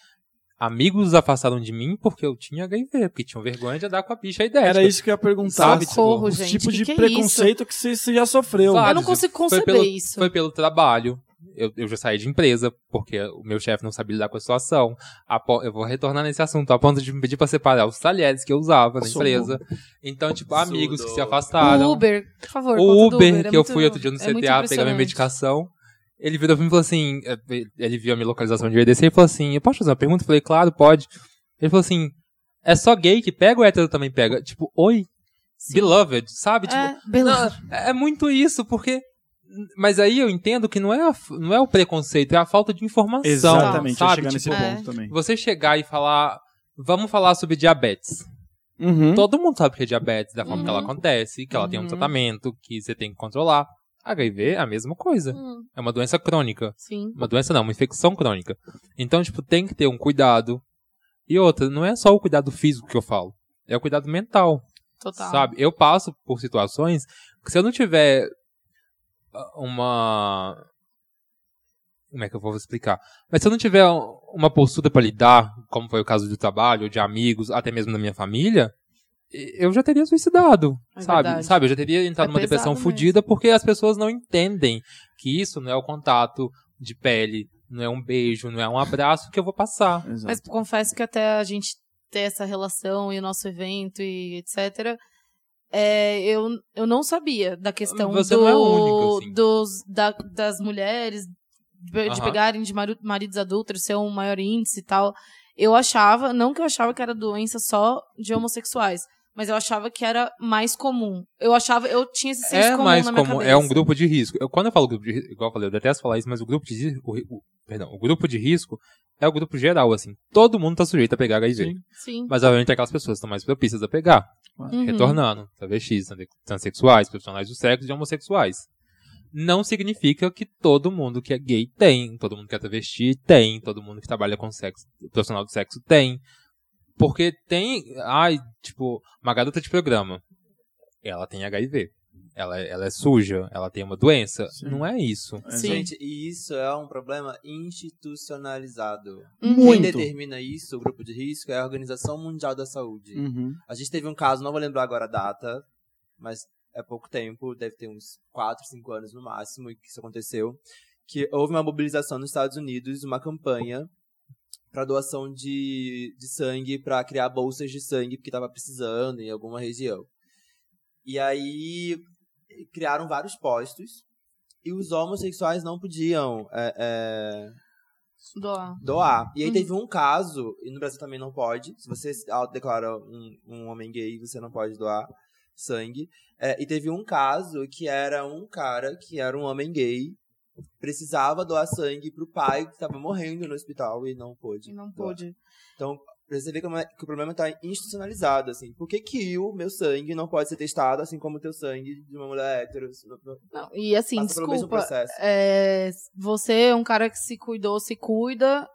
amigos afastaram de mim porque eu tinha HIV, porque tinham vergonha de andar com a bicha idética. Era isso que eu ia perguntar. Sabe, tipo, Socorro, os gente, tipos que de que é preconceito que você, você já sofreu. Vários. Eu não consigo Foi conceber pelo- isso. Foi pelo trabalho. Eu, eu já saí de empresa, porque o meu chefe não sabia lidar com a situação. Eu vou retornar nesse assunto, a ponto de me pedir pra separar os talheres que eu usava na empresa. Então, tipo, Absurdo. amigos que se afastaram. O Uber, por favor. O Uber, Uber, é que eu muito- fui outro dia no é CTA pegar minha medicação. Ele virou pra mim e falou assim: eh, ele viu a minha localização de EDC e falou assim: Eu posso fazer uma pergunta? Eu falei, claro, pode. Ele falou assim: É só gay que pega ou hétero também pega? Tipo, oi, Sim. beloved, sabe? Tipo, É, beleza. não, é muito isso, porque. Mas aí eu entendo que não é, a- não é o preconceito, é a falta de informação. Exatamente, ia sabe? chegar nesse Tipo, É. ponto também. Você chegar e falar. Vamos falar sobre diabetes. Uhum. Todo mundo sabe que é diabetes, da forma que ela Uhum. acontece, que ela tem um Uhum. tratamento, que você tem que controlar. HIV é a mesma coisa. Hum, É uma doença crônica. sim. Uma doença não, uma infecção crônica. Então, tipo, tem que ter um cuidado. E outra, não é só o cuidado físico que eu falo. É o cuidado mental. Total. Sabe? Eu passo por situações que se eu não tiver uma. Como é que eu vou explicar? Mas se eu não tiver uma postura pra lidar, como foi o caso do trabalho, de amigos, até mesmo da minha família, eu já teria suicidado, É sabe? verdade. Sabe? Eu já teria entrado É numa depressão fodida porque as pessoas não entendem que isso não é o contato de pele, não é um beijo, não é um abraço que eu vou passar. Exato. Mas confesso que até a gente ter essa relação e o nosso evento e etc. é, eu, eu não sabia da questão Você do, não é único, assim. dos, da- das mulheres de, Aham. pegarem de mari- maridos adultos, ser um maior índice e tal. Eu achava, não que eu achava que era doença só de homossexuais, mas eu achava que era mais comum. Eu achava, eu tinha esse senso é comum mais na minha comum, cabeça. é um grupo de risco. Eu, quando eu falo grupo de risco, igual eu falei, eu detesto falar isso, mas o grupo de risco, o, o- perdão, o grupo de risco é o grupo geral, assim. Todo mundo tá sujeito a pegar HIV. Sim. Sim. Mas obviamente aquelas pessoas estão mais propícias a pegar. Uhum. Retornando, travestis, trans- transexuais, profissionais do sexo e homossexuais. Não significa que todo mundo que é gay tem, todo mundo que é travesti tem, todo mundo que trabalha com sexo, profissional do sexo tem. Porque tem, ai, tipo, uma garota de programa, ela tem HIV. Ela, é- ela é suja, ela tem uma doença. Sim. Não é isso. Sim. Gente, e isso é um problema institucionalizado. Uhum. Quem Muito. determina isso, o grupo de risco, é a Organização Mundial da Saúde. Uhum. A gente teve um caso, não vou lembrar agora a data, mas é pouco tempo, deve ter uns 4, 5 anos no máximo que isso aconteceu, que houve uma mobilização nos Estados Unidos, uma campanha para doação de, de sangue, para criar bolsas de sangue, porque estava precisando em alguma região. E aí criaram vários postos e os homossexuais não podiam é, é, Doar. doar. E aí Uhum. teve um caso, e no Brasil também não pode, se você se autodeclara um, um homem gay, você não pode doar sangue. É, e teve um caso que era um cara que era um homem gay, precisava doar sangue pro pai que estava morrendo no hospital e não pôde. E não pôde. Então, pra você ver é- que o problema tá institucionalizado, assim. Por que que o meu sangue não pode ser testado, assim como o teu sangue de uma mulher hétero? Não, e assim, Passa desculpa, é, você é um cara que se cuidou, se cuida,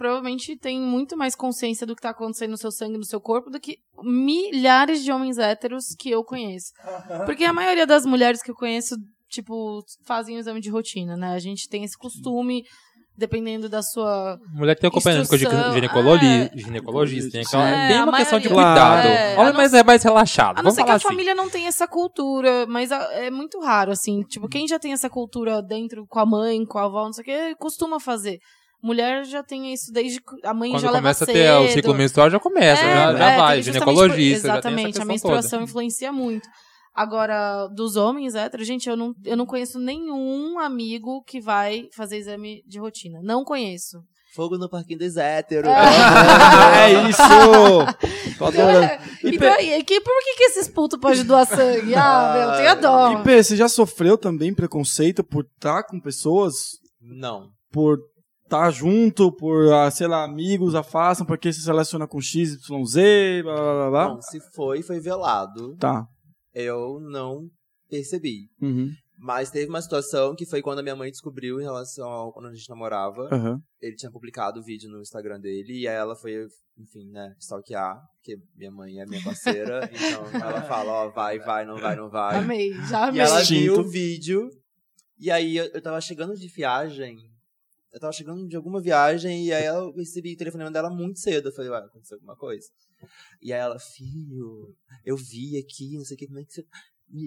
provavelmente tem muito mais consciência do que tá acontecendo no seu sangue, no seu corpo, do que milhares de homens héteros que eu conheço. Porque a maioria das mulheres que eu conheço, tipo, fazem o exame de rotina, né? A gente tem esse costume dependendo da sua. Mulher tem acompanhamento com ginecologi é. ginecologista. Tem, aquela- É, tem uma questão de maioria- cuidado. É, Olha, não mas é mais relaxado. A não Vamos ser que a assim. família não tenha essa cultura, mas é muito raro, assim. Tipo, quem já tem essa cultura dentro com a mãe, com a avó, não sei o que, costuma fazer. Mulher já tem isso desde que a mãe Quando já leva começa a cedo. ter o ciclo menstrual, já começa, É, já, já é, vai. tem Ginecologista, por- já tem Exatamente, essa a menstruação toda. influencia muito. Agora, dos homens héteros, gente, eu não, eu não conheço nenhum amigo que vai fazer exame de rotina. Não conheço. Fogo no parquinho dos héteros. é isso! Tô adorando. E, Então, e que, por que, que esses putos podem doar sangue? Ah, meu, tenha dó. e P, você já sofreu também preconceito por estar com pessoas, Não. por estar junto, por, ah, sei lá, amigos afastam porque se relaciona com X, Y, Z, blá blá blá blá? Não, se foi, foi velado. Tá. Eu não percebi. Uhum. Mas teve uma situação que foi quando a minha mãe descobriu em relação ao quando a gente namorava. Aham. Ele tinha publicado o vídeo no Instagram dele e aí ela foi, enfim, né, stalkear, porque minha mãe é minha parceira. então ela fala, ó, vai, vai, não vai, não vai. Amei, já E amei. ela Instinto. viu o vídeo. E aí eu, eu tava chegando de viagem. Eu tava chegando de alguma viagem e aí eu recebi o telefonema dela muito cedo. Eu falei, ué, aconteceu alguma coisa? E aí ela, filho, eu vi aqui, não sei o que, como é que você.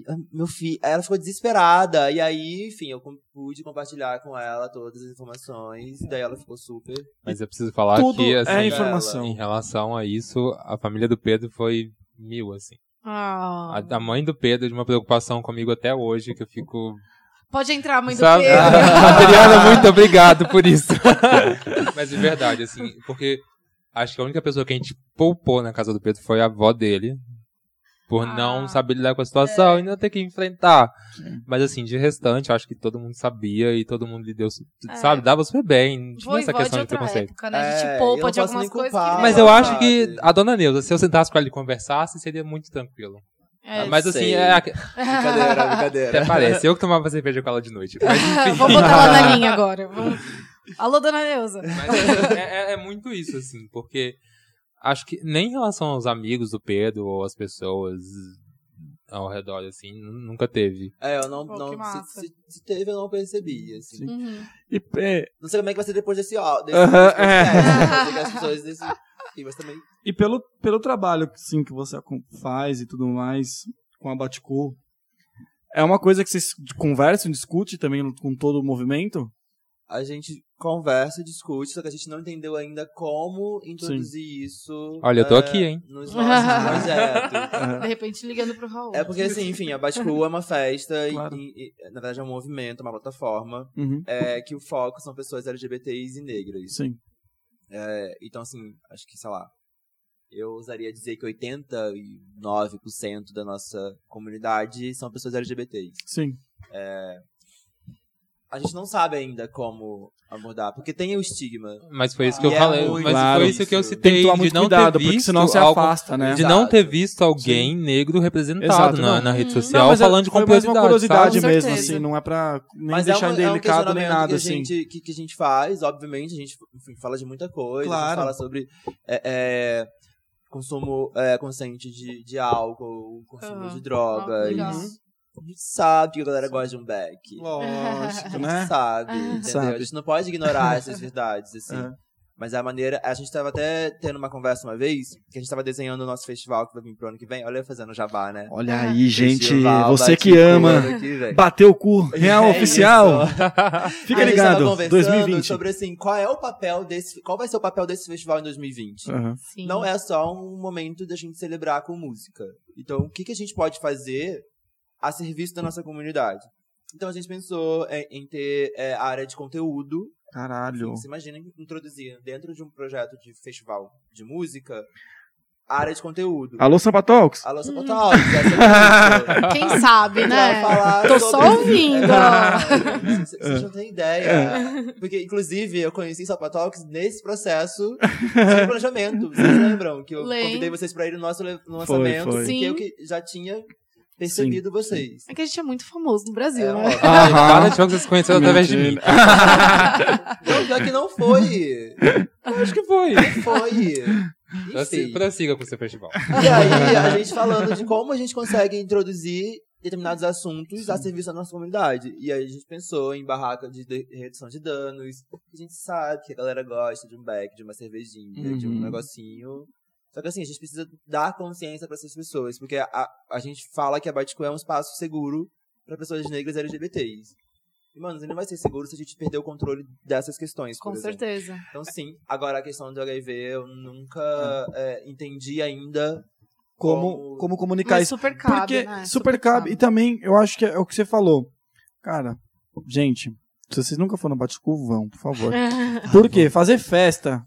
Ah, Meu filho. Aí ela ficou desesperada. E aí, enfim, eu pude compartilhar com ela todas as informações. Daí ela ficou super. Mas eu preciso falar Tudo que, assim, é informação. em relação a isso, a família do Pedro foi mil, assim. Ah. A, a mãe do Pedro é de uma preocupação comigo até hoje, que eu fico. Pode entrar, mãe do? Pedro. Adriana, muito obrigado por isso. Mas de verdade, assim, porque acho que a única pessoa que a gente poupou na casa do Pedro foi a avó dele. Por Ah, não saber lidar com a situação e não ter que enfrentar. Mas assim, de restante, eu acho que todo mundo sabia e todo mundo lidou, É. sabe, dava super bem. Não tinha Foi essa questão de preconceito. época, né? A gente É, poupa de algumas coisas culpar. que... Mas É, eu acho que a dona Neuza, se eu sentasse com ela e conversasse, seria muito tranquilo. É, Mas assim, sei. é, Brincadeira, brincadeira. até parece. Eu que tomava cerveja com ela de noite. Mas enfim. Vamos botar ela na linha agora. Vamos... Alô, dona Neuza. Mas é, é- é muito isso, assim, porque acho que nem em relação aos amigos do Pedro ou às pessoas ao redor, assim, nunca teve. É, eu não. Pô, não se, se- se teve, eu não percebi. Assim. Uhum. E P, Não sei como é que vai ser depois desse Desse, é. as pessoas desse. Mas também. E pelo, pelo trabalho sim, que você faz e tudo mais com a Batcool, é uma coisa que vocês conversam, discute também com todo o movimento? A gente conversa, discute, só que a gente não entendeu ainda como introduzir isso. Olha, eu tô é, aqui, hein? Nos nossos projetos. De repente ligando pro Raul. É porque, assim, enfim, a Batcool é uma festa Claro. e, e, na verdade, é um movimento, uma plataforma, Uhum. é, que o foco são pessoas LGBTs e negras. Sim. É, então, assim, acho que, sei lá, eu usaria dizer que 89% da nossa comunidade são pessoas LGBTs. Sim. A gente não sabe ainda como abordar, porque tem o estigma. Mas foi isso que E eu é falei. muito Mas claro. foi isso que eu citei. Tem que tomar de muito não cuidado, ter porque visto senão se algo- afasta, né? De Exato. não ter visto alguém negro representado Exato, na, não. na rede Uhum. social mas é- falando de foi mais uma complexidade. curiosidade Com mesmo, assim, não é pra nem Mas deixar é, uma, é um indelicado nem nada, que a, assim. gente, que, que a gente faz, obviamente, a gente enfim, fala de muita coisa, a Claro. gente fala sobre é, é, consumo é, consciente de, de álcool, consumo Ah, de ah, drogas. A gente sabe que a galera gosta de um back. Lógico, A gente né? sabe, entendeu? Sabe. A gente não pode ignorar essas verdades, assim. É. Mas a maneira. A gente tava até tendo uma conversa uma vez, que a gente tava desenhando o nosso festival que vai vir pro ano que vem. Olha eu fazendo jabá, né? Olha aí, gente, Festival você que ama aqui, bater o cu real É oficial, fica A gente tava ligado, conversando 2020. sobre assim, qual é o papel desse. Qual vai ser o papel desse festival em 2020? Aham. Sim. Não é só um momento da gente celebrar com música. Então, o que, que a gente pode fazer a serviço da nossa comunidade? Então a gente pensou em, em ter é, a área de conteúdo. Caralho. Você imagina introduzir dentro de um projeto de festival de música a área de conteúdo. Alô, Sampa Talks? Alô, Paulo, essa é Quem sabe, né? Tô sobre- só ouvindo. É, Vocês não têm ideia. Porque, inclusive, eu conheci Sapa Talks nesse processo de planejamento. Vocês lembram que eu convidei vocês pra ir no nosso lançamento? foi. Porque Sim. eu que já tinha percebido vocês. É que a gente é muito famoso no Brasil, É, né? ó. Ah, jogo que vocês conheceram através de mim. Não, pior que não foi. Eu acho que foi. Não foi. Prossiga, Enfim. prossiga com o seu festival. E aí, a gente falando de como a gente consegue introduzir determinados assuntos a serviço da nossa comunidade. E aí a gente pensou em barraca de, de redução de danos. A gente sabe que a galera gosta de um beck, de uma cervejinha, de um Uhum. negocinho. Só que assim, a gente precisa dar consciência para essas pessoas, porque a, a gente fala que a Batico é um espaço seguro para pessoas negras e LGBTs. E, mano, ele não vai ser seguro se a gente perder o controle dessas questões, por Com exemplo. certeza. Então, sim. Agora, a questão do HIV, eu nunca é, entendi ainda Como, Como- como comunicar Mas isso. super cabe, Porque né? super cabe. E também, eu acho que é o que você falou. Cara, gente, se vocês nunca foram no Baticu, vão, por favor. Por quê? Fazer festa,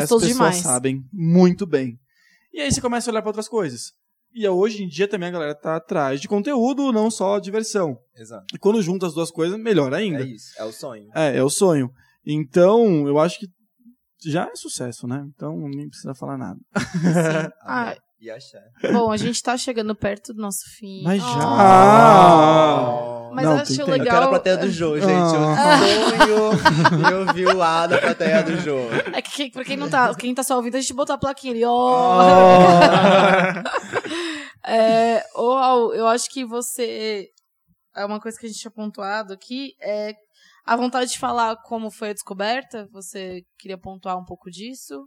Gostoso as pessoas demais. sabem muito bem. E aí você começa a olhar para outras coisas. E hoje em dia também a galera tá atrás de conteúdo, não só diversão. Exato. E quando junta as duas coisas, melhor ainda. É isso, é o sonho. É, é o sonho. Então, eu acho que já é sucesso, né? Então, nem precisa falar nada. Ah, E axé. bom, a gente tá chegando perto do nosso fim. Mas já. Oh. Mas Não, eu acho tempo. Eu quero a legal. plateia do Jô, gente. Ah. Eu sonho em ouvir o A da plateia do Jô. É que quem- pra quem não tá, quem tá só ouvindo, a gente botou a plaquinha ali. Oh. Ó. É, ô, Raul, eu acho que você. É uma coisa que a gente tinha pontuado aqui. É a vontade de falar como foi a descoberta. Você queria pontuar um pouco disso?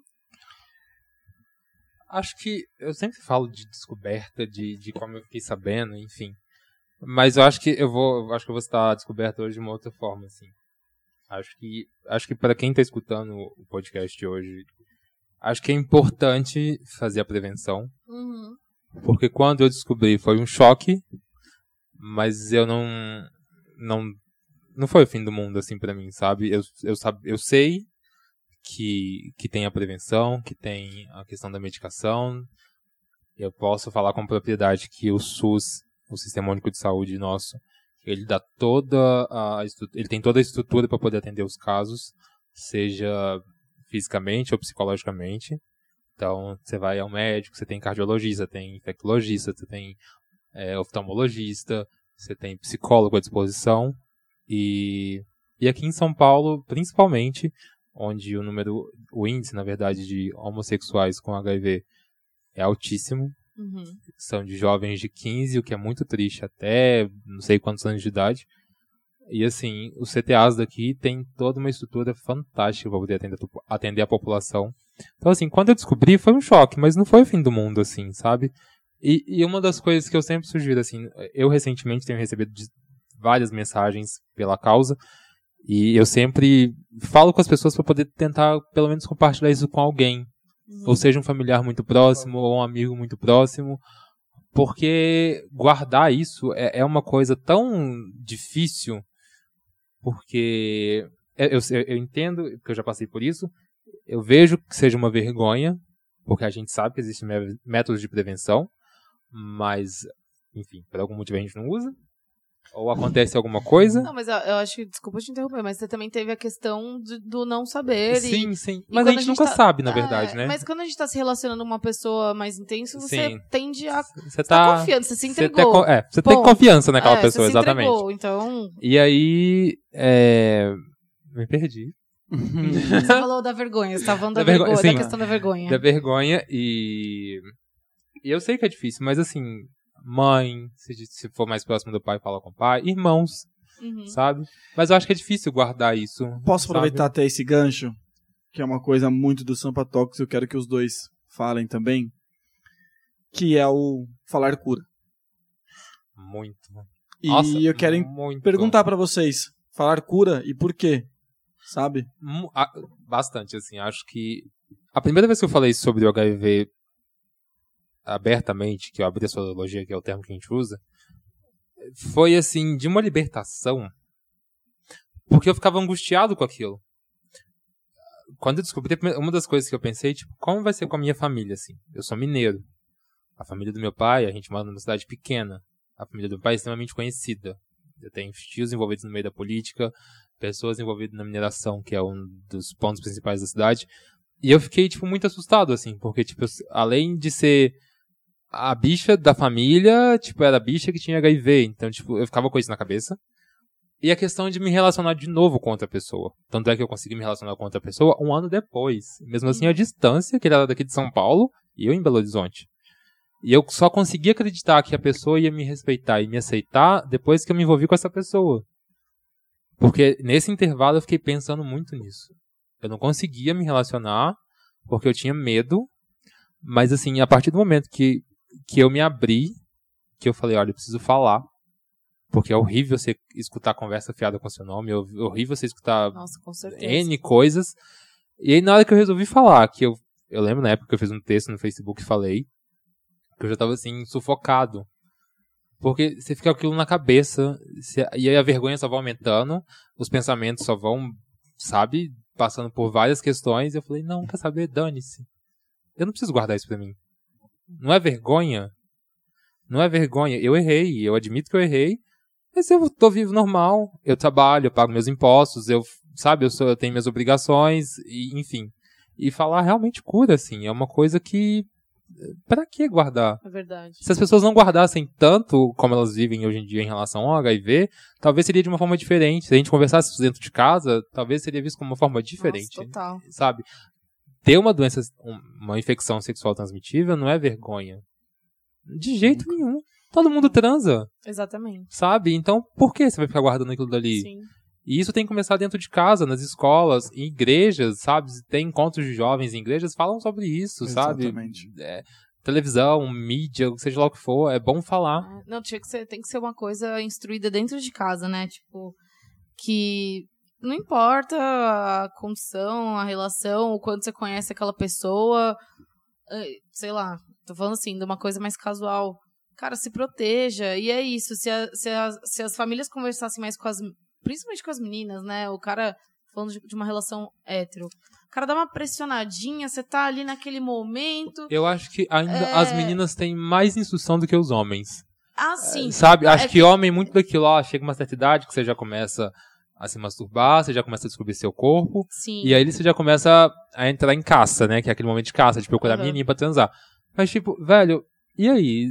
Acho que eu sempre falo de descoberta, de, de como eu fiquei sabendo, enfim. Mas eu acho que eu vou, eu acho que eu vou estar descoberta hoje de uma outra forma, assim. Acho que, acho que para quem está escutando o podcast hoje, acho que é importante fazer a prevenção, Uhum. porque quando eu descobri foi um choque, mas eu não, não, não foi o fim do mundo assim para mim, sabe? Eu, eu, eu sei que, que tem a prevenção, que tem a questão da medicação. Eu posso falar com propriedade que o SUS, o Sistema Único de Saúde nosso, ele dá toda a ele tem toda a estrutura para poder atender os casos, seja fisicamente ou psicologicamente. Então, você vai ao médico, você tem cardiologista, tem infectologista, você tem é, oftalmologista, você tem psicólogo à disposição. E, e aqui em São Paulo, principalmente, onde o número, o índice, na verdade, de homossexuais com HIV é altíssimo. Uhum. São de jovens de 15, o que é muito triste, até não sei quantos anos de idade. E assim, os CTAs daqui tem toda uma estrutura fantástica para poder atender, atender a população. Então, assim, quando eu descobri foi um choque, mas não foi o fim do mundo, assim, sabe? E, e uma das coisas que eu sempre sugiro, assim, eu recentemente tenho recebido várias mensagens pela causa, e eu sempre falo com as pessoas para poder tentar, pelo menos, compartilhar isso com alguém. Ou seja, um familiar muito próximo, ou um amigo muito próximo. Porque guardar isso é, é uma coisa tão difícil, porque é, eu, eu, eu entendo, porque eu já passei por isso, eu vejo que seja uma vergonha, porque a gente sabe que existem mé- métodos de prevenção, mas, enfim, por algum motivo a gente não usa, ou acontece alguma coisa. Não, mas eu, eu acho que, desculpa te interromper, mas você também teve a questão do, do não saber. e- Sim, sim. e Mas a gente, a gente nunca tá- sabe, na É, verdade, né? Mas quando a gente tá se relacionando com uma pessoa mais intensa, você Sim. tende a Você tá tá. confiando, você se Você, entregou. tem, co- é, você tem confiança naquela É, pessoa, você se exatamente. entregou, então, E aí. É... Me perdi. você falou da vergonha, você tava falando da, Da vergonha, vergonha, sim. da questão da vergonha. Da vergonha e. E eu sei que é difícil, mas assim, mãe, se, se for mais próximo do pai, fala com o pai, irmãos, Uhum. sabe? Mas eu acho que é difícil guardar isso. Posso sabe? aproveitar até esse gancho? Que é uma coisa muito do Sampa Talks, eu quero que os dois falem também. Que é o falar cura. Muito. E Nossa, eu quero muito. perguntar pra vocês: falar cura e por quê? Sabe? Bastante, assim. Acho que. A primeira vez que eu falei sobre o HIV abertamente, que eu abri a sorologia, que é o termo que a gente usa, foi assim, de uma libertação, porque eu ficava angustiado com aquilo. Quando eu descobri, uma das coisas que eu pensei, tipo, como vai ser com a minha família, assim? Eu sou mineiro. A família do meu pai, a gente mora numa cidade pequena. A família do meu pai é extremamente conhecida. Eu tenho tios envolvidos no meio da política, pessoas envolvidas na mineração, que é um dos pontos principais da cidade. E eu fiquei, tipo, muito assustado, assim, porque, tipo, além de ser a bicha da família, tipo, era a bicha que tinha HIV. Então, tipo, eu ficava com isso na cabeça. E a questão de me relacionar de novo com outra pessoa. Tanto é que eu consegui me relacionar com outra pessoa um ano depois. Mesmo assim, a distância, que ele era daqui de São Paulo, e eu em Belo Horizonte. E eu só consegui acreditar que a pessoa ia me respeitar e me aceitar depois que eu me envolvi com essa pessoa. Porque nesse intervalo eu fiquei pensando muito nisso. Eu não conseguia me relacionar porque eu tinha medo, mas assim, a partir do momento que, que eu me abri, que eu falei, olha, eu preciso falar, porque é horrível você escutar conversa fiada com seu nome, é horrível você escutar Nossa. N coisas. E aí na hora que eu resolvi falar, que eu, eu lembro na época que eu fiz um texto no Facebook e falei, que eu já tava assim, sufocado. Porque você fica aquilo na cabeça, você- e aí a vergonha só vai aumentando, os pensamentos só vão, sabe, passando por várias questões. E eu falei, não, quer saber? Dane-se. Eu não preciso guardar isso pra mim. Não é vergonha. Não é vergonha. Eu errei, eu admito que eu errei. Mas eu tô vivo normal. Eu trabalho, eu pago meus impostos, eu, sabe, eu, sou, eu tenho minhas obrigações, e, enfim. E falar realmente cura, assim. É uma coisa que. Pra que guardar? É verdade. Se as pessoas não guardassem tanto como elas vivem hoje em dia em relação ao HIV, talvez seria de uma forma diferente. Se a gente conversasse dentro de casa, talvez seria visto como uma forma diferente. Nossa, total. sabe? Ter uma doença, um- uma infecção sexual transmitível não é vergonha. De jeito nenhum. Todo mundo transa, Exatamente. sabe? Então, por que você vai ficar guardando aquilo dali? Sim. E isso tem que começar dentro de casa, nas escolas, em igrejas, sabe? Tem encontros de jovens em igrejas falam sobre isso, sabe? Exatamente. É, televisão, mídia, seja lá o que for, é bom falar. É, Não, tinha que ser, tem que ser uma coisa instruída dentro de casa, né? Tipo, que não importa a condição, a relação, o quanto você conhece aquela pessoa, eh, sei lá, tô falando assim, de uma coisa mais casual. Cara, se proteja. E é isso, se, a- se, as- se as famílias conversassem mais com as. Principalmente com as meninas, né? O cara, falando de, de uma relação hétero. O cara dá uma pressionadinha, você tá ali naquele momento. Eu acho que ainda É. as meninas têm mais instrução do que os homens. Ah, sim. Sabe? Acho É que homem, muito daquilo, ó, chega uma certa idade que você já começa a se masturbar, você já começa a descobrir seu corpo. Sim. E aí você já começa a entrar em caça, né? Que é aquele momento de caça, de procurar Uhum. menininha pra transar. Mas, tipo, velho, e aí?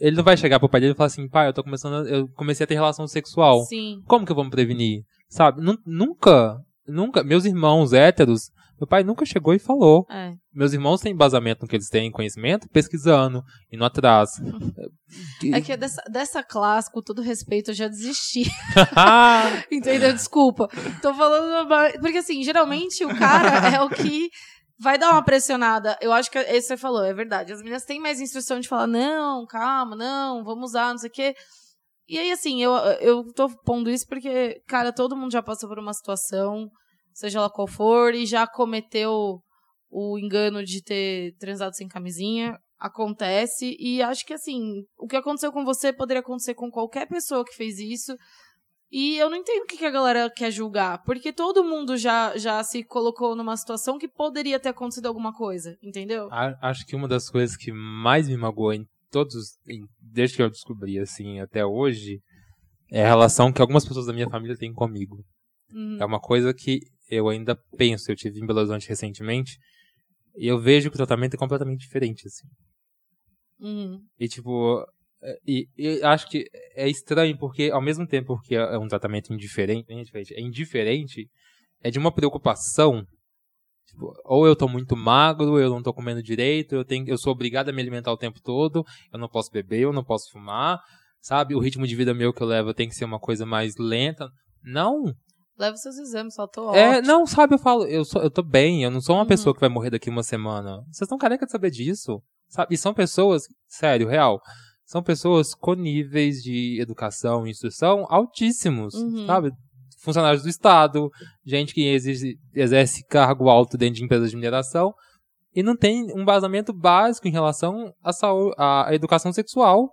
Ele não vai chegar pro pai dele e falar assim, pai, eu tô começando, a- eu comecei a ter relação sexual. Sim. Como que eu vou me prevenir? Sabe? Nu- nunca, nunca, meus irmãos héteros, meu pai nunca chegou e falou. É. Meus irmãos têm embasamento no que eles têm conhecimento, pesquisando, indo atrás. É que dessa, dessa classe, com todo respeito, eu já desisti. Entendeu? Desculpa. Tô falando. Porque, assim, geralmente o cara é o que vai dar uma pressionada. Eu acho que é isso que você falou, é verdade. As meninas têm mais instrução de falar, não, calma, não, vamos usar, não sei o quê. E aí, assim, eu, eu tô pondo isso porque, cara, todo mundo já passou por uma situação, seja lá qual for, e já cometeu o engano de ter transado sem camisinha. Acontece. E acho que, assim, o que aconteceu com você poderia acontecer com qualquer pessoa que fez isso. E eu não entendo o que a galera quer julgar, porque todo mundo já, já se colocou numa situação que poderia ter acontecido alguma coisa, entendeu? acho que uma das coisas que mais me magoou em todos, os- em- desde que eu descobri, assim, até hoje, é a relação que algumas pessoas da minha família têm comigo. Uhum. É uma coisa que eu ainda penso. Eu tive em Belo Horizonte recentemente e eu vejo que o tratamento é completamente diferente, assim. Uhum. E tipo, é, e, e acho que é estranho porque ao mesmo tempo que é um tratamento indiferente, é indiferente, é indiferente, é de uma preocupação. Tipo, ou eu tô muito magro, eu não tô comendo direito, eu tenho, eu sou obrigado a me alimentar o tempo todo, eu não posso beber, eu não posso fumar, sabe? O ritmo de vida meu que eu levo tem que ser uma coisa mais lenta. Não, Leva seus exames, só tô é, ótimo. não, sabe, eu falo, eu, sou, eu tô bem, eu não sou uma Uhum. pessoa que vai morrer daqui uma semana. Vocês estão careca de saber disso, sabe? E são pessoas, sério, real, são pessoas com níveis de educação e instrução altíssimos, Uhum. sabe? Funcionários do Estado, gente que exerce, exerce cargo alto dentro de empresas de mineração e não tem um vazamento básico em relação à saúde, à educação sexual.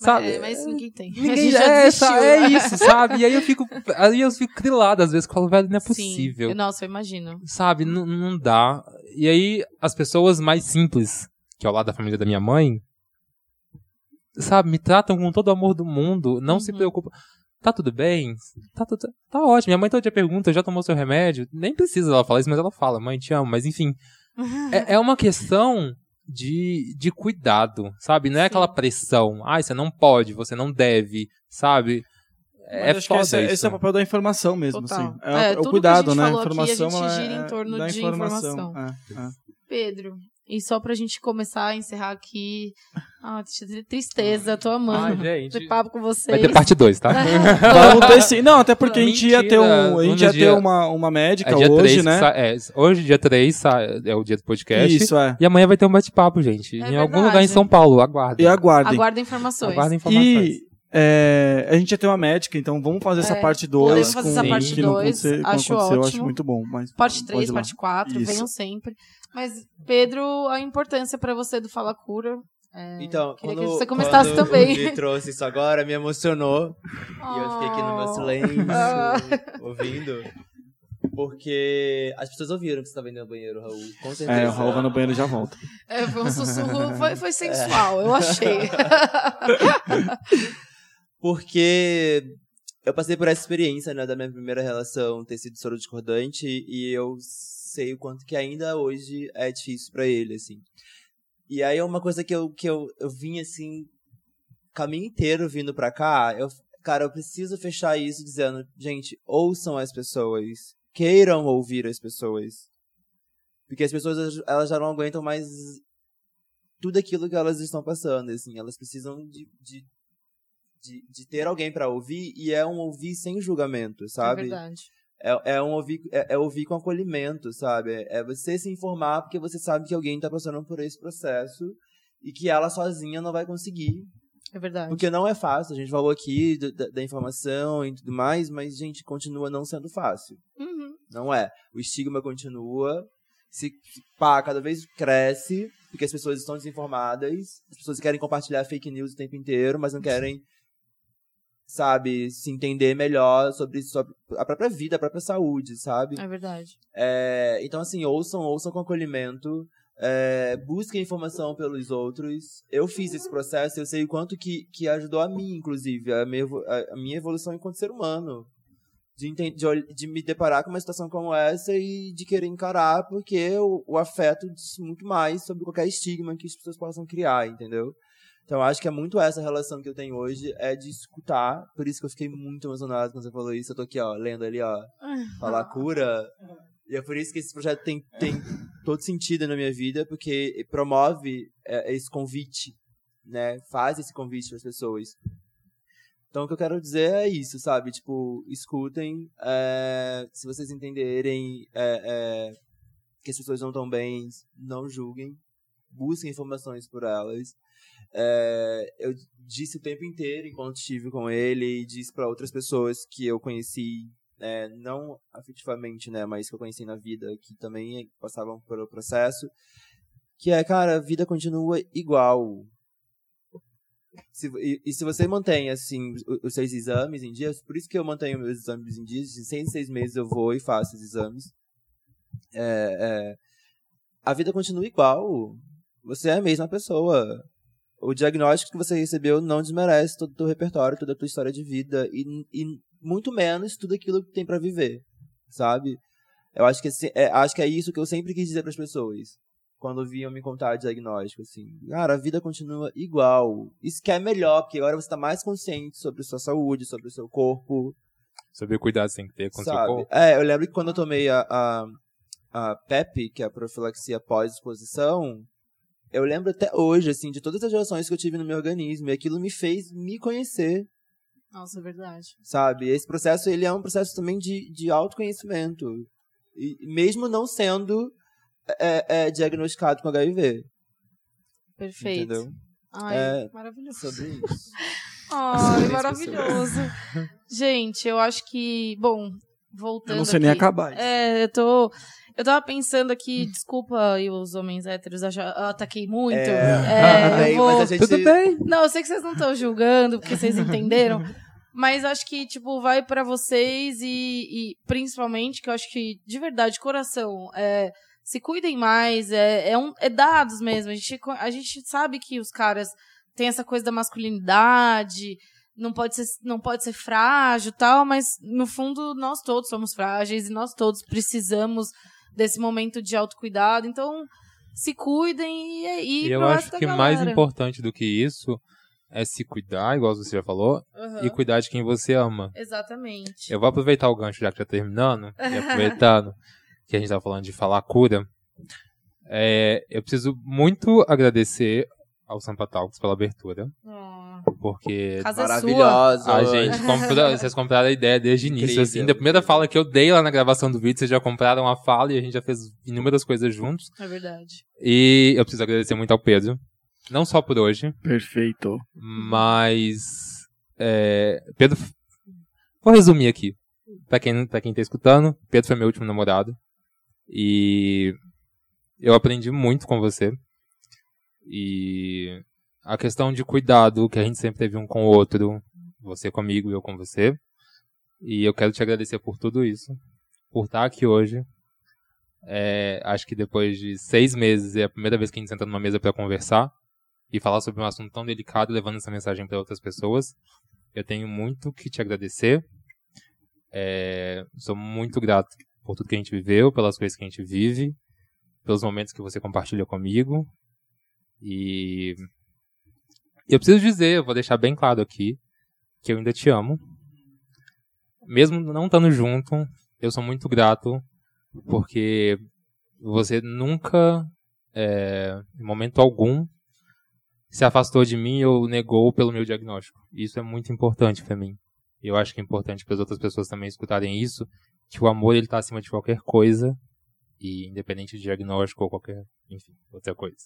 Sabe? É, mas ninguém tem. Ninguém, já é, é isso, sabe? E aí eu fico, aí eu fico grilado às vezes, eu falo, velho, não é possível. Sim. Nossa, eu imagino. Sabe? Não, não dá. E aí as pessoas mais simples, que é ao lado da família da minha mãe, sabe, me tratam com todo o amor do mundo, não se Uhum. preocupam. Tá tudo bem? Tá, tudo, tá ótimo. Minha mãe todo dia pergunta, já tomou seu remédio? Nem precisa ela falar isso, mas ela fala, mãe, te amo. Mas enfim, é, é uma questão de, de cuidado, sabe? Não é Sim. aquela pressão. Ai, você não pode, você não deve, sabe? É Mas que foda esse, é- isso. esse é o papel da informação mesmo, Total. assim. É, É, tudo o cuidado, que a gente né? falou aqui, a informação gente é- gira em torno da de informação. É, é. Pedro, E só pra gente começar a encerrar aqui. Ah, tristeza, tô Ah, amando. gente. Ter papo com vocês. Vai ter parte 2, tá? Vamos ter sim. Não, até porque a gente ia ter, um, a Mentira. gente ia ter uma, uma médica É dia hoje, 3 né? é, hoje, dia 3, é o dia do podcast. Isso, é. E amanhã vai ter um bate-papo, gente. em algum É verdade. lugar em São Paulo. Aguardem. E aguardem. Aguarda informações. Aguardem informações. E é, a gente ia ter uma médica, então vamos fazer essa É, parte 2. podemos fazer essa parte que não dois, aconte- não acho aconteceu, acho ótimo. muito bom. Mas Parte pode 3, ir lá. parte 4, Isso. venham sempre. Mas, Pedro, a importância pra você do Fala Cura. é, Então, queria quando, que você começasse quando também. o Gui trouxe isso agora, me emocionou. E eu fiquei aqui no meu Oh. silêncio, Ah. ouvindo. Porque as pessoas ouviram que você estava indo no banheiro, Raul. Com certeza. É, o Raul vai no banheiro e já volta. É, foi um sussurro, foi, foi sensual, eu achei. Porque eu passei por essa experiência, né, da minha primeira relação ter sido soro discordante e eu sei o quanto que ainda hoje é difícil pra ele, assim. E aí é uma coisa que eu, que eu, eu vim, assim, caminho inteiro vindo pra cá, eu, cara, eu preciso fechar isso dizendo, gente, ouçam as pessoas, queiram ouvir as pessoas. Porque as pessoas, elas já não aguentam mais tudo aquilo que elas estão passando, assim, elas precisam de, de de, de ter alguém pra ouvir e é um ouvir sem julgamento, É sabe? verdade. É, é um ouvir, é, é ouvir com acolhimento, sabe? É você se informar porque você sabe que alguém tá passando por esse processo e que ela sozinha não vai conseguir. É verdade. Porque não é fácil. A gente falou aqui do- da, da informação e tudo mais, mas, gente, continua não sendo fácil. Uhum. Não é. O estigma continua. Se, se- pá, cada vez cresce, porque as pessoas estão desinformadas. As pessoas querem compartilhar fake news o tempo inteiro, mas não querem, sabe, se entender melhor sobre, sobre a própria vida, a própria saúde, sabe? É verdade. É, então, assim, ouçam, ouçam com acolhimento. É, busquem informação pelos outros. Eu fiz esse processo, eu sei o quanto que, que ajudou a mim, inclusive, a minha, a minha evolução enquanto ser humano. De, de, de me deparar com uma situação como essa e de querer encarar, porque o, o afeto diz muito mais sobre qualquer estigma que as pessoas possam criar, entendeu? Então, acho que é muito essa relação que eu tenho hoje, é de escutar. Por isso que eu fiquei muito emocionado quando você falou isso. Eu tô aqui, ó, lendo ali, ó, falar cura. E é por isso que esse projeto tem, tem todo sentido na minha vida, porque promove é, esse convite, né? Faz esse convite para as pessoas. Então, o que eu quero dizer é isso, sabe? Tipo, escutem. é, se vocês entenderem é, é, que as pessoas não estão bem, não julguem. Busquem informações por elas. Eu disse o tempo inteiro enquanto estive com ele e disse para outras pessoas que eu conheci é, não afetivamente, né, mas que eu conheci na vida, que também passavam pelo processo, que é, cara, a vida continua igual. Se, e, e se você mantém, assim, os seus exames em dias, por isso que eu mantenho meus exames em dias, de seis em seis meses eu vou e faço os exames. É, é, a vida continua igual. Você é a mesma pessoa. O diagnóstico que você recebeu não desmerece todo o teu repertório, toda a tua história de vida. E, e muito menos tudo aquilo que tem pra viver, sabe? Eu acho que, assim, é, acho que é isso que eu sempre quis dizer pras pessoas. Quando vinham me contar o diagnóstico, assim. Cara, a vida continua igual. Isso que é melhor, porque agora você tá mais consciente sobre a sua saúde, sobre o seu corpo, Saber o cuidado que você tem que ter com o seu corpo. É, eu lembro que quando eu tomei a, a, a PEP, que é a profilaxia pós-exposição, eu lembro até hoje, assim, de todas as reações que eu tive no meu organismo. E aquilo me fez me conhecer, Nossa, é verdade. sabe? Esse processo, ele é um processo também de, de autoconhecimento. E mesmo não sendo é, é, diagnosticado com HIV. Perfeito. Entendeu? Ai, É, maravilhoso. Sobre isso. Ai, maravilhoso. Gente, eu acho que, bom, voltando Eu não sei nem aqui- acabar isso. É, eu tô. Eu tava pensando aqui, desculpa aí os homens héteros, ataquei muito. É, Bem, eu vou... mas a gente... Tudo bem. Não, eu sei que vocês não estão julgando, porque vocês entenderam. Mas acho que, tipo, vai pra vocês e, e principalmente, que eu acho que, de verdade, de coração, é, se cuidem mais, é, é, um, é dados mesmo. A gente, a gente sabe que os caras têm essa coisa da masculinidade, não pode ser, não pode ser frágil e tal, mas no fundo nós todos somos frágeis e nós todos precisamos desse momento de autocuidado. Então, se cuidem e, e E eu acho que mais galera. importante do que isso é se cuidar, igual você já falou, Aham. e cuidar de quem você ama. Exatamente. Eu vou aproveitar o gancho já que tá terminando, e aproveitando que a gente tá falando de falar cura. É, eu preciso muito agradecer ao Sampa Talks pela abertura, porque Casa sua. Maravilhosa. a gente comprou, vocês compraram a ideia desde o início, assim, da primeira fala que eu dei lá na gravação do vídeo, vocês já compraram a fala e a gente já fez inúmeras coisas juntos. É verdade. E eu preciso agradecer muito ao Pedro, não só por hoje, Perfeito. mas é, Pedro, vou resumir aqui. Pra quem, pra quem tá escutando, Pedro foi meu último namorado. E eu aprendi muito com você. E a questão de cuidado que a gente sempre teve um com o outro, você comigo e eu com você. E eu quero te agradecer por tudo isso, por estar aqui hoje. É, acho que depois de seis meses é a primeira vez que a gente senta numa mesa para conversar e falar sobre um assunto tão delicado, levando essa mensagem para outras pessoas. Eu tenho muito que te agradecer. É, sou muito grato por tudo que a gente viveu, pelas coisas que a gente vive, pelos momentos que você compartilha comigo. E eu preciso dizer, eu vou deixar bem claro aqui, que eu ainda te amo. Mesmo não estando junto, eu sou muito grato porque você nunca, é, em momento algum, se afastou de mim ou negou pelo meu diagnóstico. Isso é muito importante pra mim. Eu acho que é importante para as outras pessoas também escutarem isso, que o amor ele tá acima de qualquer coisa e independente de diagnóstico ou qualquer, enfim, outra coisa.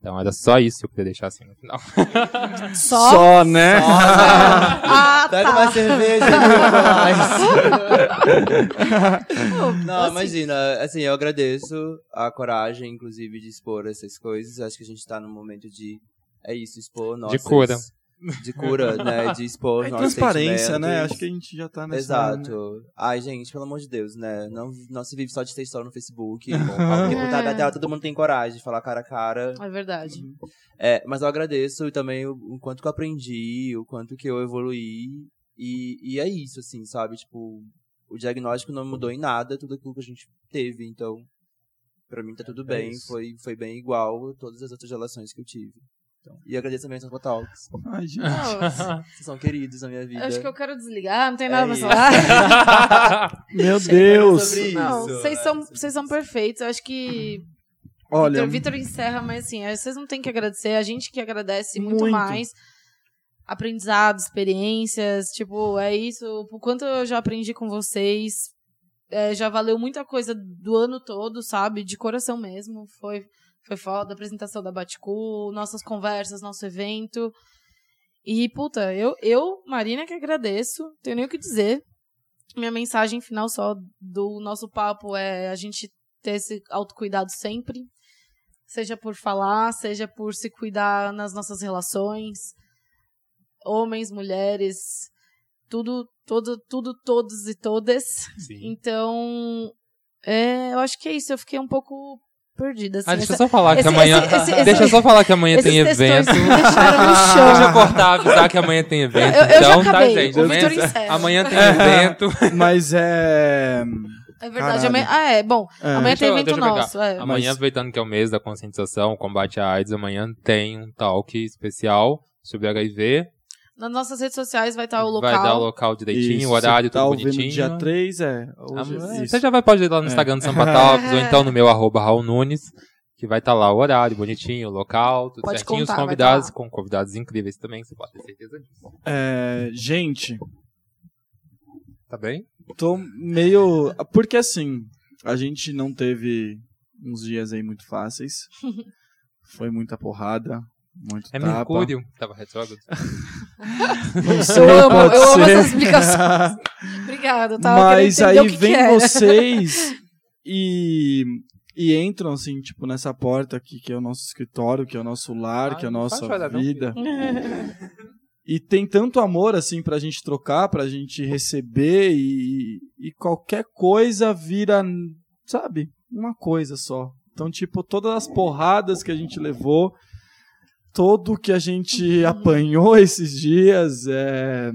Então era só isso que eu queria deixar assim no final. Só? Só, né? Ah, Pega tá. uma cerveja Nicolas. Não, imagina, assim, eu agradeço a coragem, inclusive, de expor essas coisas. Acho que a gente tá num momento de. É isso, expor nossas... cura. De cura, né? De expor É nossos transparência, né? Acho que a gente já tá nessa... Exato. Ai, gente, pelo amor de Deus, né? Não, não se vive só de textão no Facebook. Bom, trás da tela todo mundo tem coragem de falar cara a cara. É verdade. É, mas eu agradeço também o, o quanto que eu aprendi, o quanto que eu evoluí. E, e é isso, assim, sabe? Tipo, o diagnóstico não mudou em nada tudo aquilo que a gente teve. Então, pra mim tá tudo bem. isso. foi, foi bem igual a todas as outras relações que eu tive. Então, e agradeço também aos Talks. Ai, gente. Não, Vocês são queridos na minha vida. acho que eu quero desligar, não tem nada É pra falar. Meu Deus. Não, vocês são, vocês são perfeitos. Eu acho que Olha, Vitor, Vitor encerra, mas assim, vocês não têm que agradecer, a gente que agradece muito, Muito. mais. Aprendizado, experiências, tipo, é isso. O quanto eu já aprendi com vocês, é, já valeu muita coisa do ano todo, sabe? De coração mesmo. Foi, foi foda a apresentação da Baticu, nossas conversas, nosso evento. E, puta, eu, eu, Marina, que agradeço, tenho nem o que dizer. Minha mensagem final só do nosso papo é a gente ter esse autocuidado sempre. Seja por falar, seja por se cuidar nas nossas relações. Homens, mulheres, tudo, todo, tudo, todos e todas. Sim. Então, é, eu acho que é isso. Eu fiquei um pouco perdida. Assim, Ah, deixa eu essa- só falar que esse- amanhã. esse- esse- deixa eu esse- só falar que amanhã tem evento. Deixa eu cortar, avisar que amanhã tem evento. Eu- eu já então, acabei. tá, gente? Amanhã, amanhã tem evento. mas é... É verdade. Amanhã, ah, é. Bom, é, amanhã Deixa tem eu- evento eu nosso. É. Amanhã, Mas- aproveitando que é o mês da conscientização, combate à AIDS, amanhã tem um talk especial sobre HIV. Nas nossas redes sociais vai estar o local. Vai dar o local direitinho, Isso, o horário, tá tudo bonitinho. dia 3, é. Hoje, Ah, isso. Você já vai pode ir lá no É. Instagram do Sampa Talks, ou então no meu arroba Raul Nunes, que vai estar lá o horário bonitinho, o local, tudo Pode certinho, contar, os convidados, tá com convidados incríveis também, você pode ter certeza disso. É, gente, Tá bem? tô meio. Porque assim, a gente não teve uns dias aí muito fáceis. Foi muita porrada, muito É tapa. Mercúrio, tava retrógrado. Sei, Eu amo, pode eu amo ser. essas explicações. Obrigada, tava Mas aí entender o que vem que era. vocês e, e entram assim, tipo, nessa porta aqui, que é o nosso escritório, que é o nosso lar, Ah, que é a nossa não, vida. E tem tanto amor, assim, pra gente trocar, pra gente receber e, e qualquer coisa vira, sabe, uma coisa só. Então, tipo, todas as porradas que a gente levou, todo que a gente apanhou esses dias, é...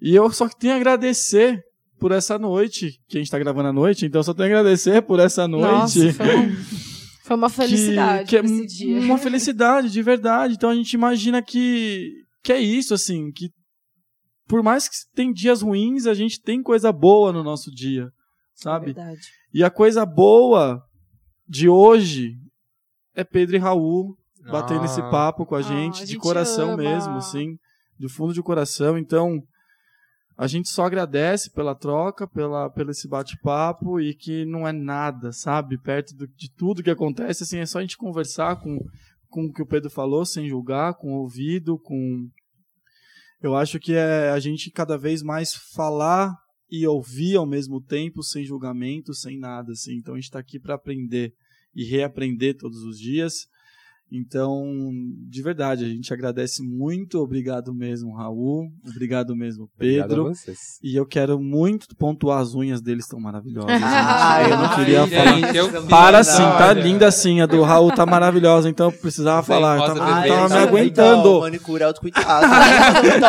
E eu só tenho a agradecer por essa noite, que a gente tá gravando à noite, então eu só tenho a agradecer por essa noite. Nossa, foi, um- foi uma felicidade que, que é esse dia. uma felicidade de verdade. Então a gente imagina que que é isso assim, que por mais que tem dias ruins, a gente tem coisa boa no nosso dia, É sabe? verdade. E a coisa boa de hoje é Pedro e Raul batendo Ah, esse papo com a Ah, gente, a de gente coração ama. mesmo, assim, do fundo de coração. Então, a gente só agradece pela troca, pela, pelo esse bate-papo e que não é nada, sabe? Perto do- de tudo que acontece, assim, é só a gente conversar com, com o que o Pedro falou, sem julgar, com o ouvido, com. Eu acho que é a gente cada vez mais falar e ouvir ao mesmo tempo, sem julgamento, sem nada, assim. Então a gente está aqui para aprender e reaprender todos os dias. Então, de verdade, a gente agradece muito. Obrigado mesmo, Raul. Obrigado mesmo, Obrigado Pedro. a vocês. E eu quero muito pontuar as unhas deles, estão maravilhosas. gente. Ai, eu não ai, queria gente, falar. eu vi, Para sim, tá olha. linda assim. A do Raul tá maravilhosa, então eu precisava Vem, falar. Eu tava, eu tava me tá? aguentando. Então, manicure autocuidado.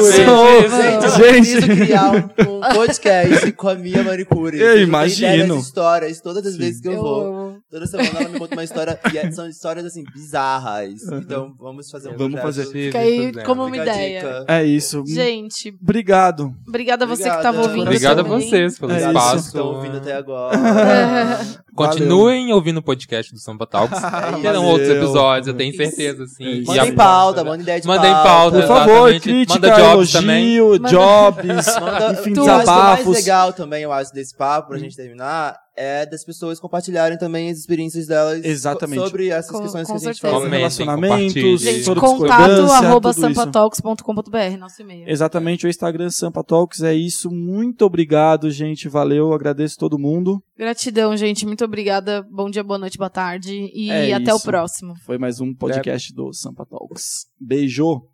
Sou- Gente, eu Gente. preciso criar um, um podcast com a minha manicure. Eu têm imagino. histórias, todas as Sim. vezes que eu, Eu vou. Toda semana ela me conta uma história. E é- são histórias, assim, bizarras. Então, vamos fazer um Vamos projeto. fazer. Fica aí como uma a ideia. dica. É isso. Gente, Obrigado. obrigada a você que Obrigada. tava ouvindo. Obrigado a também. vocês pelo É isso. espaço. Estão ouvindo até agora. Continuem ouvindo o podcast do Samba Talks. É Terão Valeu. outros episódios, eu tenho certeza, assim. É Mandem pauta, mandem ideia de Mandem pauta. pauta, Por favor, Exatamente. crítica, Manda jobs também. elogio, jobs, Manda, enfim, eu acho que o mais desabafos. legal também, eu acho, desse papo, pra gente terminar, é das pessoas compartilharem também as experiências delas Exatamente. so- sobre essas Com- questões com que a gente certeza. falou. Relacionamentos. Gente, contato arroba sampatalks.com.br, nosso e-mail. Exatamente, o Instagram Sampa Talks é isso. Muito obrigado, gente. Valeu, agradeço todo mundo. Gratidão, gente. Muito obrigada. Bom dia, boa noite, boa tarde. E É até o isso. próximo. Foi mais um podcast do Sampa Talks. Beijo.